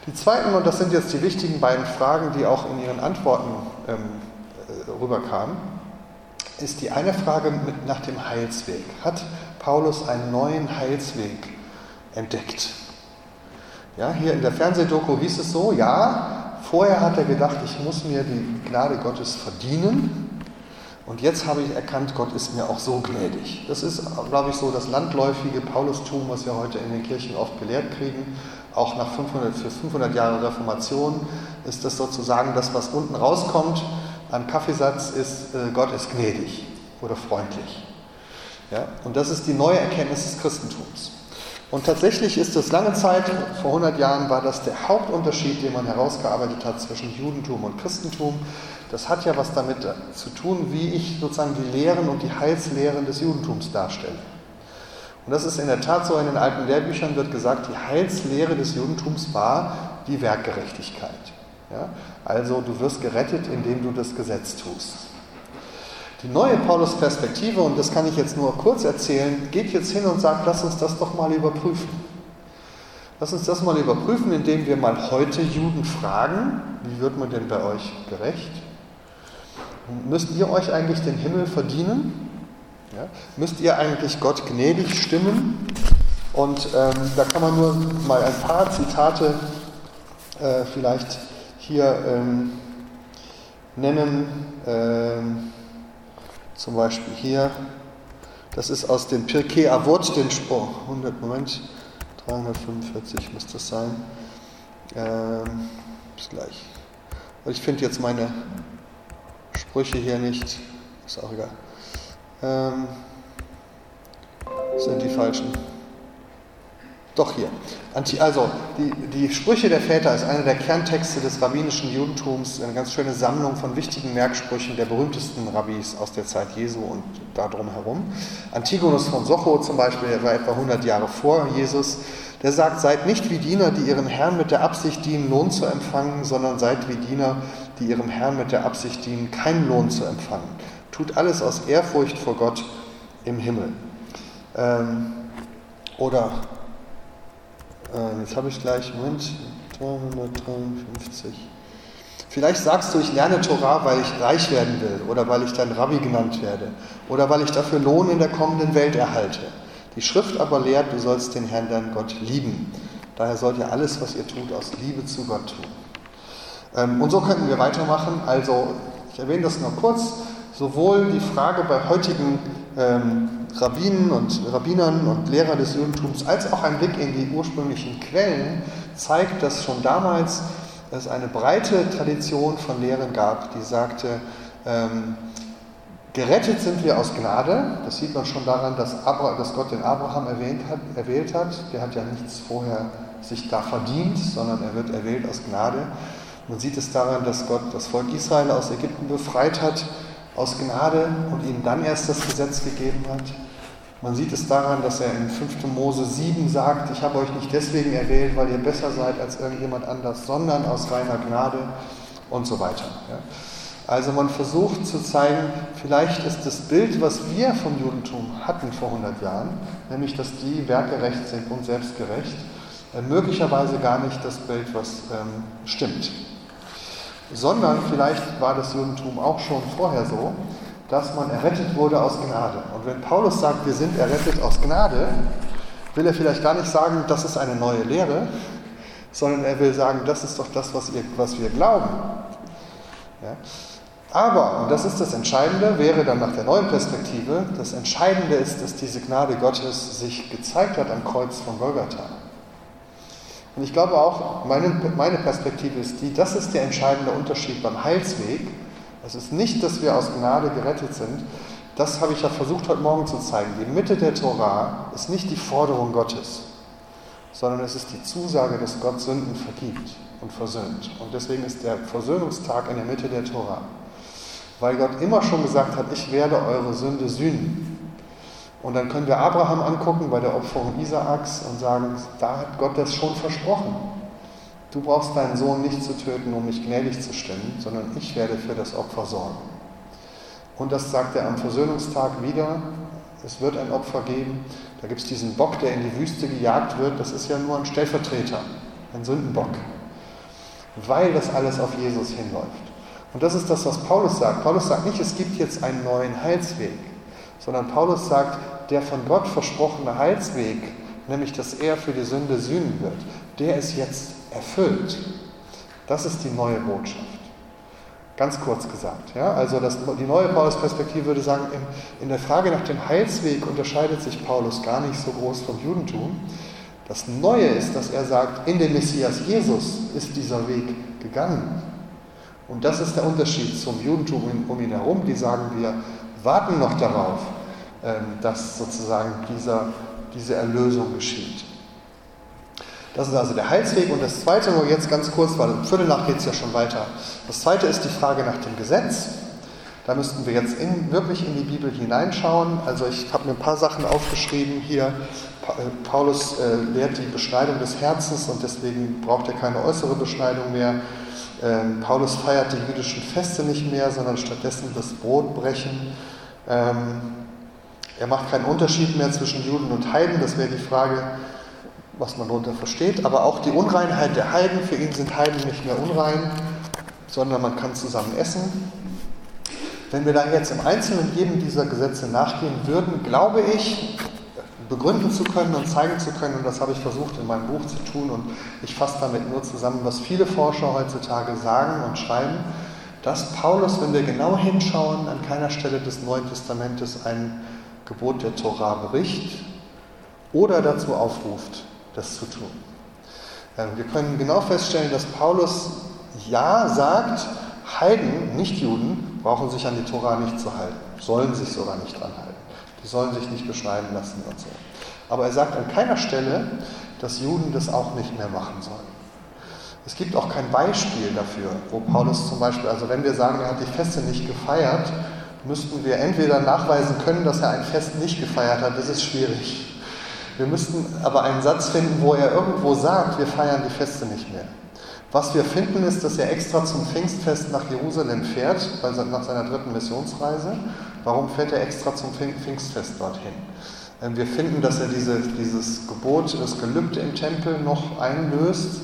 Die zweiten, und das sind jetzt die wichtigen beiden Fragen, die auch in Ihren Antworten ähm, äh, rüberkamen, ist die eine Frage mit, nach dem Heilsweg. Hat Paulus einen neuen Heilsweg entdeckt? Ja, hier in der Fernsehdoku hieß es so, ja, vorher hat er gedacht, ich muss mir die Gnade Gottes verdienen, und jetzt habe ich erkannt, Gott ist mir auch so gnädig. Das ist, glaube ich, so das landläufige Paulustum, was wir heute in den Kirchen oft gelehrt kriegen. Auch nach 500, für 500 Jahre Reformation ist das sozusagen das, was unten rauskommt an Kaffeesatz, ist, äh, Gott ist gnädig oder freundlich. Ja? Und das ist die neue Erkenntnis des Christentums. Und tatsächlich ist es lange Zeit, vor 100 Jahren war das der Hauptunterschied, den man herausgearbeitet hat zwischen Judentum und Christentum. Das hat ja was damit zu tun, wie ich sozusagen die Lehren und die Heilslehren des Judentums darstelle. Und das ist in der Tat so, in den alten Lehrbüchern wird gesagt, die Heilslehre des Judentums war die Werkgerechtigkeit. Ja? Also du wirst gerettet, indem du das Gesetz tust. Die neue Paulus-Perspektive, und das kann ich jetzt nur kurz erzählen, geht jetzt hin und sagt, lass uns das doch mal überprüfen. Lass uns das mal überprüfen, indem wir mal heute Juden fragen, wie wird man denn bei euch gerecht? Müsst ihr euch eigentlich den Himmel verdienen? Ja? Müsst ihr eigentlich Gott gnädig stimmen? Und ähm, da kann man nur mal ein paar Zitate äh, vielleicht hier ähm, nennen. Ähm, zum Beispiel hier. Das ist aus dem Pirkei Avot, den Spruch. 100, Moment, 345 muss das sein. Ähm, bis gleich. Ich finde jetzt meine Sprüche hier nicht. Ist auch egal. Ähm, sind die falschen. Doch hier. Also, die, die Sprüche der Väter ist einer der Kerntexte des rabbinischen Judentums, eine ganz schöne Sammlung von wichtigen Merksprüchen der berühmtesten Rabbis aus der Zeit Jesu und darum herum. Antigonus von Socho zum Beispiel, der war etwa 100 Jahre vor Jesus, der sagt, seid nicht wie Diener, die ihren Herrn mit der Absicht dienen, Lohn zu empfangen, sondern seid wie Diener, die ihrem Herrn mit der Absicht dienen, keinen Lohn zu empfangen. Tut alles aus Ehrfurcht vor Gott im Himmel. Ähm, oder, äh, jetzt habe ich gleich, Moment, 353. Vielleicht sagst du, ich lerne Torah, weil ich reich werden will oder weil ich dein Rabbi genannt werde oder weil ich dafür Lohn in der kommenden Welt erhalte. Die Schrift aber lehrt, du sollst den Herrn, deinen Gott, lieben. Daher sollt ihr alles, was ihr tut, aus Liebe zu Gott tun. Ähm, und so könnten wir weitermachen. Also, ich erwähne das nur kurz. Sowohl die Frage bei heutigen ähm, Rabbinen und Rabbinern und Lehrern des Judentums als auch ein Blick in die ursprünglichen Quellen zeigt, dass schon damals es eine breite Tradition von Lehren gab, die sagte, ähm, gerettet sind wir aus Gnade. Das sieht man schon daran, dass, Abra dass Gott den Abraham erwähnt hat, erwählt hat. Der hat ja nichts vorher sich da verdient, sondern er wird erwählt aus Gnade. Man sieht es daran, dass Gott das Volk Israel aus Ägypten befreit hat, aus Gnade und ihnen dann erst das Gesetz gegeben hat. Man sieht es daran, dass er in 5. Mose 7 sagt, ich habe euch nicht deswegen erwählt, weil ihr besser seid als irgendjemand anders, sondern aus reiner Gnade und so weiter. Also man versucht zu zeigen, vielleicht ist das Bild, was wir vom Judentum hatten vor 100 Jahren, nämlich dass die werkgerecht sind und selbstgerecht, äh, möglicherweise gar nicht das Bild, was ähm, stimmt. Sondern vielleicht war das Judentum auch schon vorher so, dass man errettet wurde aus Gnade. Und wenn Paulus sagt, wir sind errettet aus Gnade, will er vielleicht gar nicht sagen, das ist eine neue Lehre, sondern er will sagen, das ist doch das, was, ihr, was wir glauben. Ja? Aber, und das ist das Entscheidende, wäre dann nach der neuen Perspektive, das Entscheidende ist, dass diese Gnade Gottes sich gezeigt hat am Kreuz von Golgatha. Und ich glaube auch, meine, meine Perspektive ist die, das ist der entscheidende Unterschied beim Heilsweg. Es ist nicht, dass wir aus Gnade gerettet sind. Das habe ich ja versucht heute Morgen zu zeigen. Die Mitte der Tora ist nicht die Forderung Gottes, sondern es ist die Zusage, dass Gott Sünden vergibt und versöhnt. Und deswegen ist der Versöhnungstag in der Mitte der Tora. Weil Gott immer schon gesagt hat, ich werde eure Sünde sühnen. Und dann können wir Abraham angucken bei der Opferung Isaaks und sagen, da hat Gott das schon versprochen. Du brauchst deinen Sohn nicht zu töten, um mich gnädig zu stimmen, sondern ich werde für das Opfer sorgen. Und das sagt er am Versöhnungstag wieder. Es wird ein Opfer geben. Da gibt es diesen Bock, der in die Wüste gejagt wird. Das ist ja nur ein Stellvertreter, ein Sündenbock. Weil das alles auf Jesus hinläuft. Und das ist das, was Paulus sagt. Paulus sagt nicht, es gibt jetzt einen neuen Heilsweg, sondern Paulus sagt, der von Gott versprochene Heilsweg, nämlich dass er für die Sünde sühnen wird, der ist jetzt erfüllt. Das ist die neue Botschaft. Ganz kurz gesagt. Ja? Also das, die neue Paulus-Perspektive würde sagen, in, in der Frage nach dem Heilsweg unterscheidet sich Paulus gar nicht so groß vom Judentum. Das Neue ist, dass er sagt, in den Messias Jesus ist dieser Weg gegangen. Und das ist der Unterschied zum Judentum um ihn herum, die sagen, wir warten noch darauf, ähm, dass sozusagen dieser, diese Erlösung geschieht. Das ist also der Heilsweg. Und das Zweite, nur jetzt ganz kurz, weil um Viertel nach geht es ja schon weiter. Das Zweite ist die Frage nach dem Gesetz. Da müssten wir jetzt in, wirklich in die Bibel hineinschauen. Also ich habe mir ein paar Sachen aufgeschrieben hier. Äh, Paulus äh, lehrt die Beschneidung des Herzens und deswegen braucht er keine äußere Beschneidung mehr. Ähm, Paulus feiert die jüdischen Feste nicht mehr, sondern stattdessen das Brotbrechen. Ähm, er macht keinen Unterschied mehr zwischen Juden und Heiden, das wäre die Frage, was man darunter versteht. Aber auch die Unreinheit der Heiden, für ihn sind Heiden nicht mehr unrein, sondern man kann zusammen essen. Wenn wir da jetzt im Einzelnen jedem dieser Gesetze nachgehen würden, glaube ich, begründen zu können und zeigen zu können, und das habe ich versucht in meinem Buch zu tun, und ich fasse damit nur zusammen, was viele Forscher heutzutage sagen und schreiben, dass Paulus, wenn wir genau hinschauen, an keiner Stelle des Neuen Testamentes ein Gebot der Tora bricht oder dazu aufruft, das zu tun. Ähm, wir können genau feststellen, dass Paulus ja sagt, Heiden, nicht Juden, brauchen sich an die Tora nicht zu halten, sollen sich sogar nicht dran halten. Die sollen sich nicht beschneiden lassen und so. Aber er sagt an keiner Stelle, dass Juden das auch nicht mehr machen sollen. Es gibt auch kein Beispiel dafür, wo Paulus zum Beispiel, also wenn wir sagen, er hat die Feste nicht gefeiert, müssten wir entweder nachweisen können, dass er ein Fest nicht gefeiert hat, das ist schwierig. Wir müssten aber einen Satz finden, wo er irgendwo sagt, wir feiern die Feste nicht mehr. Was wir finden, ist, dass er extra zum Pfingstfest nach Jerusalem fährt, nach seiner dritten Missionsreise. Warum fährt er extra zum Pfingstfest dorthin? Ähm, wir finden, dass er diese, dieses Gebot, das Gelübde im Tempel noch einlöst.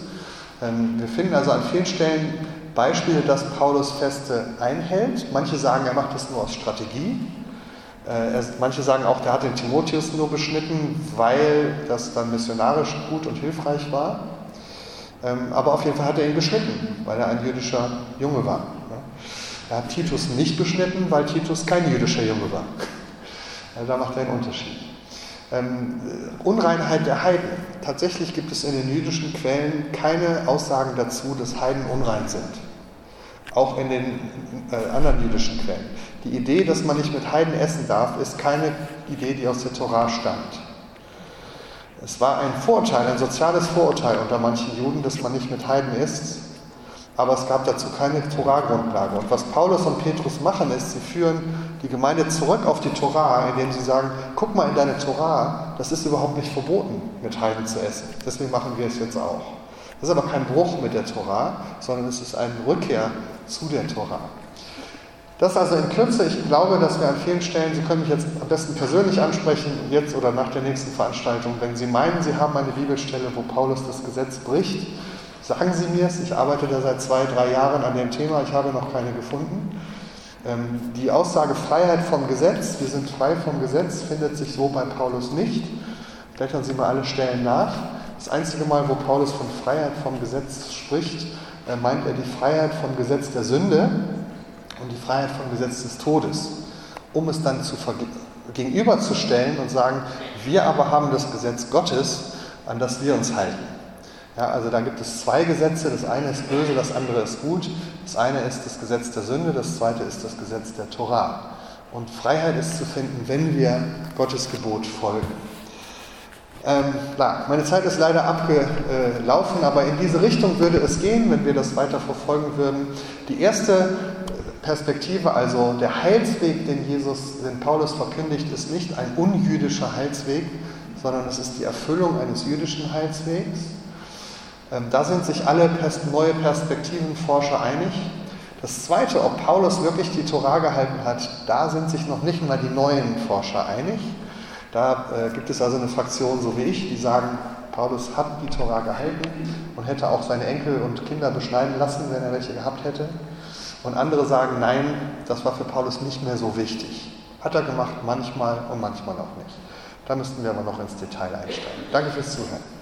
Ähm, wir finden also an vielen Stellen Beispiele, dass Paulus Feste einhält. Manche sagen, er macht das nur aus Strategie. Äh, manche sagen auch, der hat den Timotheus nur beschnitten, weil das dann missionarisch gut und hilfreich war. Ähm, aber auf jeden Fall hat er ihn beschnitten, weil er ein jüdischer Junge war. Er hat Titus nicht beschnitten, weil Titus kein jüdischer Junge war. Also da macht er einen Unterschied. Ähm, Unreinheit der Heiden. Tatsächlich gibt es in den jüdischen Quellen keine Aussagen dazu, dass Heiden unrein sind. Auch in den äh, anderen jüdischen Quellen. Die Idee, dass man nicht mit Heiden essen darf, ist keine Idee, die aus der Torah stammt. Es war ein Vorurteil, ein soziales Vorurteil unter manchen Juden, dass man nicht mit Heiden isst, aber es gab dazu keine Torah-Grundlage. Und was Paulus und Petrus machen, ist, sie führen die Gemeinde zurück auf die Torah, indem sie sagen, guck mal in deine Torah, das ist überhaupt nicht verboten, mit Heiden zu essen. Deswegen machen wir es jetzt auch. Das ist aber kein Bruch mit der Torah, sondern es ist eine Rückkehr zu der Torah. Das also in Kürze. Ich glaube, dass wir an vielen Stellen, Sie können mich jetzt am besten persönlich ansprechen, jetzt oder nach der nächsten Veranstaltung. Wenn Sie meinen, Sie haben eine Bibelstelle, wo Paulus das Gesetz bricht, sagen Sie mir es. Ich arbeite da seit zwei, drei Jahren an dem Thema. Ich habe noch keine gefunden. Ähm, die Aussage Freiheit vom Gesetz, wir sind frei vom Gesetz, findet sich so bei Paulus nicht. Blättern Sie mal alle Stellen nach. Das einzige Mal, wo Paulus von Freiheit vom Gesetz spricht, äh, meint er die Freiheit vom Gesetz der Sünde und die Freiheit vom Gesetz des Todes, um es dann zu gegenüberzustellen und sagen, wir aber haben das Gesetz Gottes, an das wir uns halten. Ja, also da gibt es zwei Gesetze, das eine ist böse, das andere ist gut. Das eine ist das Gesetz der Sünde, das zweite ist das Gesetz der Torah. Und Freiheit ist zu finden, wenn wir Gottes Gebot folgen. Ähm, meine Zeit ist leider abgelaufen, aber in diese Richtung würde es gehen, wenn wir das weiter verfolgen würden. Die erste Perspektive, also der Heilsweg, den Jesus, den Paulus verkündigt, ist nicht ein unjüdischer Heilsweg, sondern es ist die Erfüllung eines jüdischen Heilswegs. Ähm, da sind sich alle neue Perspektivenforscher einig. Das Zweite, ob Paulus wirklich die Torah gehalten hat, da sind sich noch nicht mal die neuen Forscher einig. Da äh, gibt es also eine Fraktion, so wie ich, die sagen, Paulus hat die Torah gehalten und hätte auch seine Enkel und Kinder beschneiden lassen, wenn er welche gehabt hätte. Und andere sagen, nein, das war für Paulus nicht mehr so wichtig. Hat er gemacht, manchmal und manchmal auch nicht. Da müssten wir aber noch ins Detail einsteigen. Danke fürs Zuhören.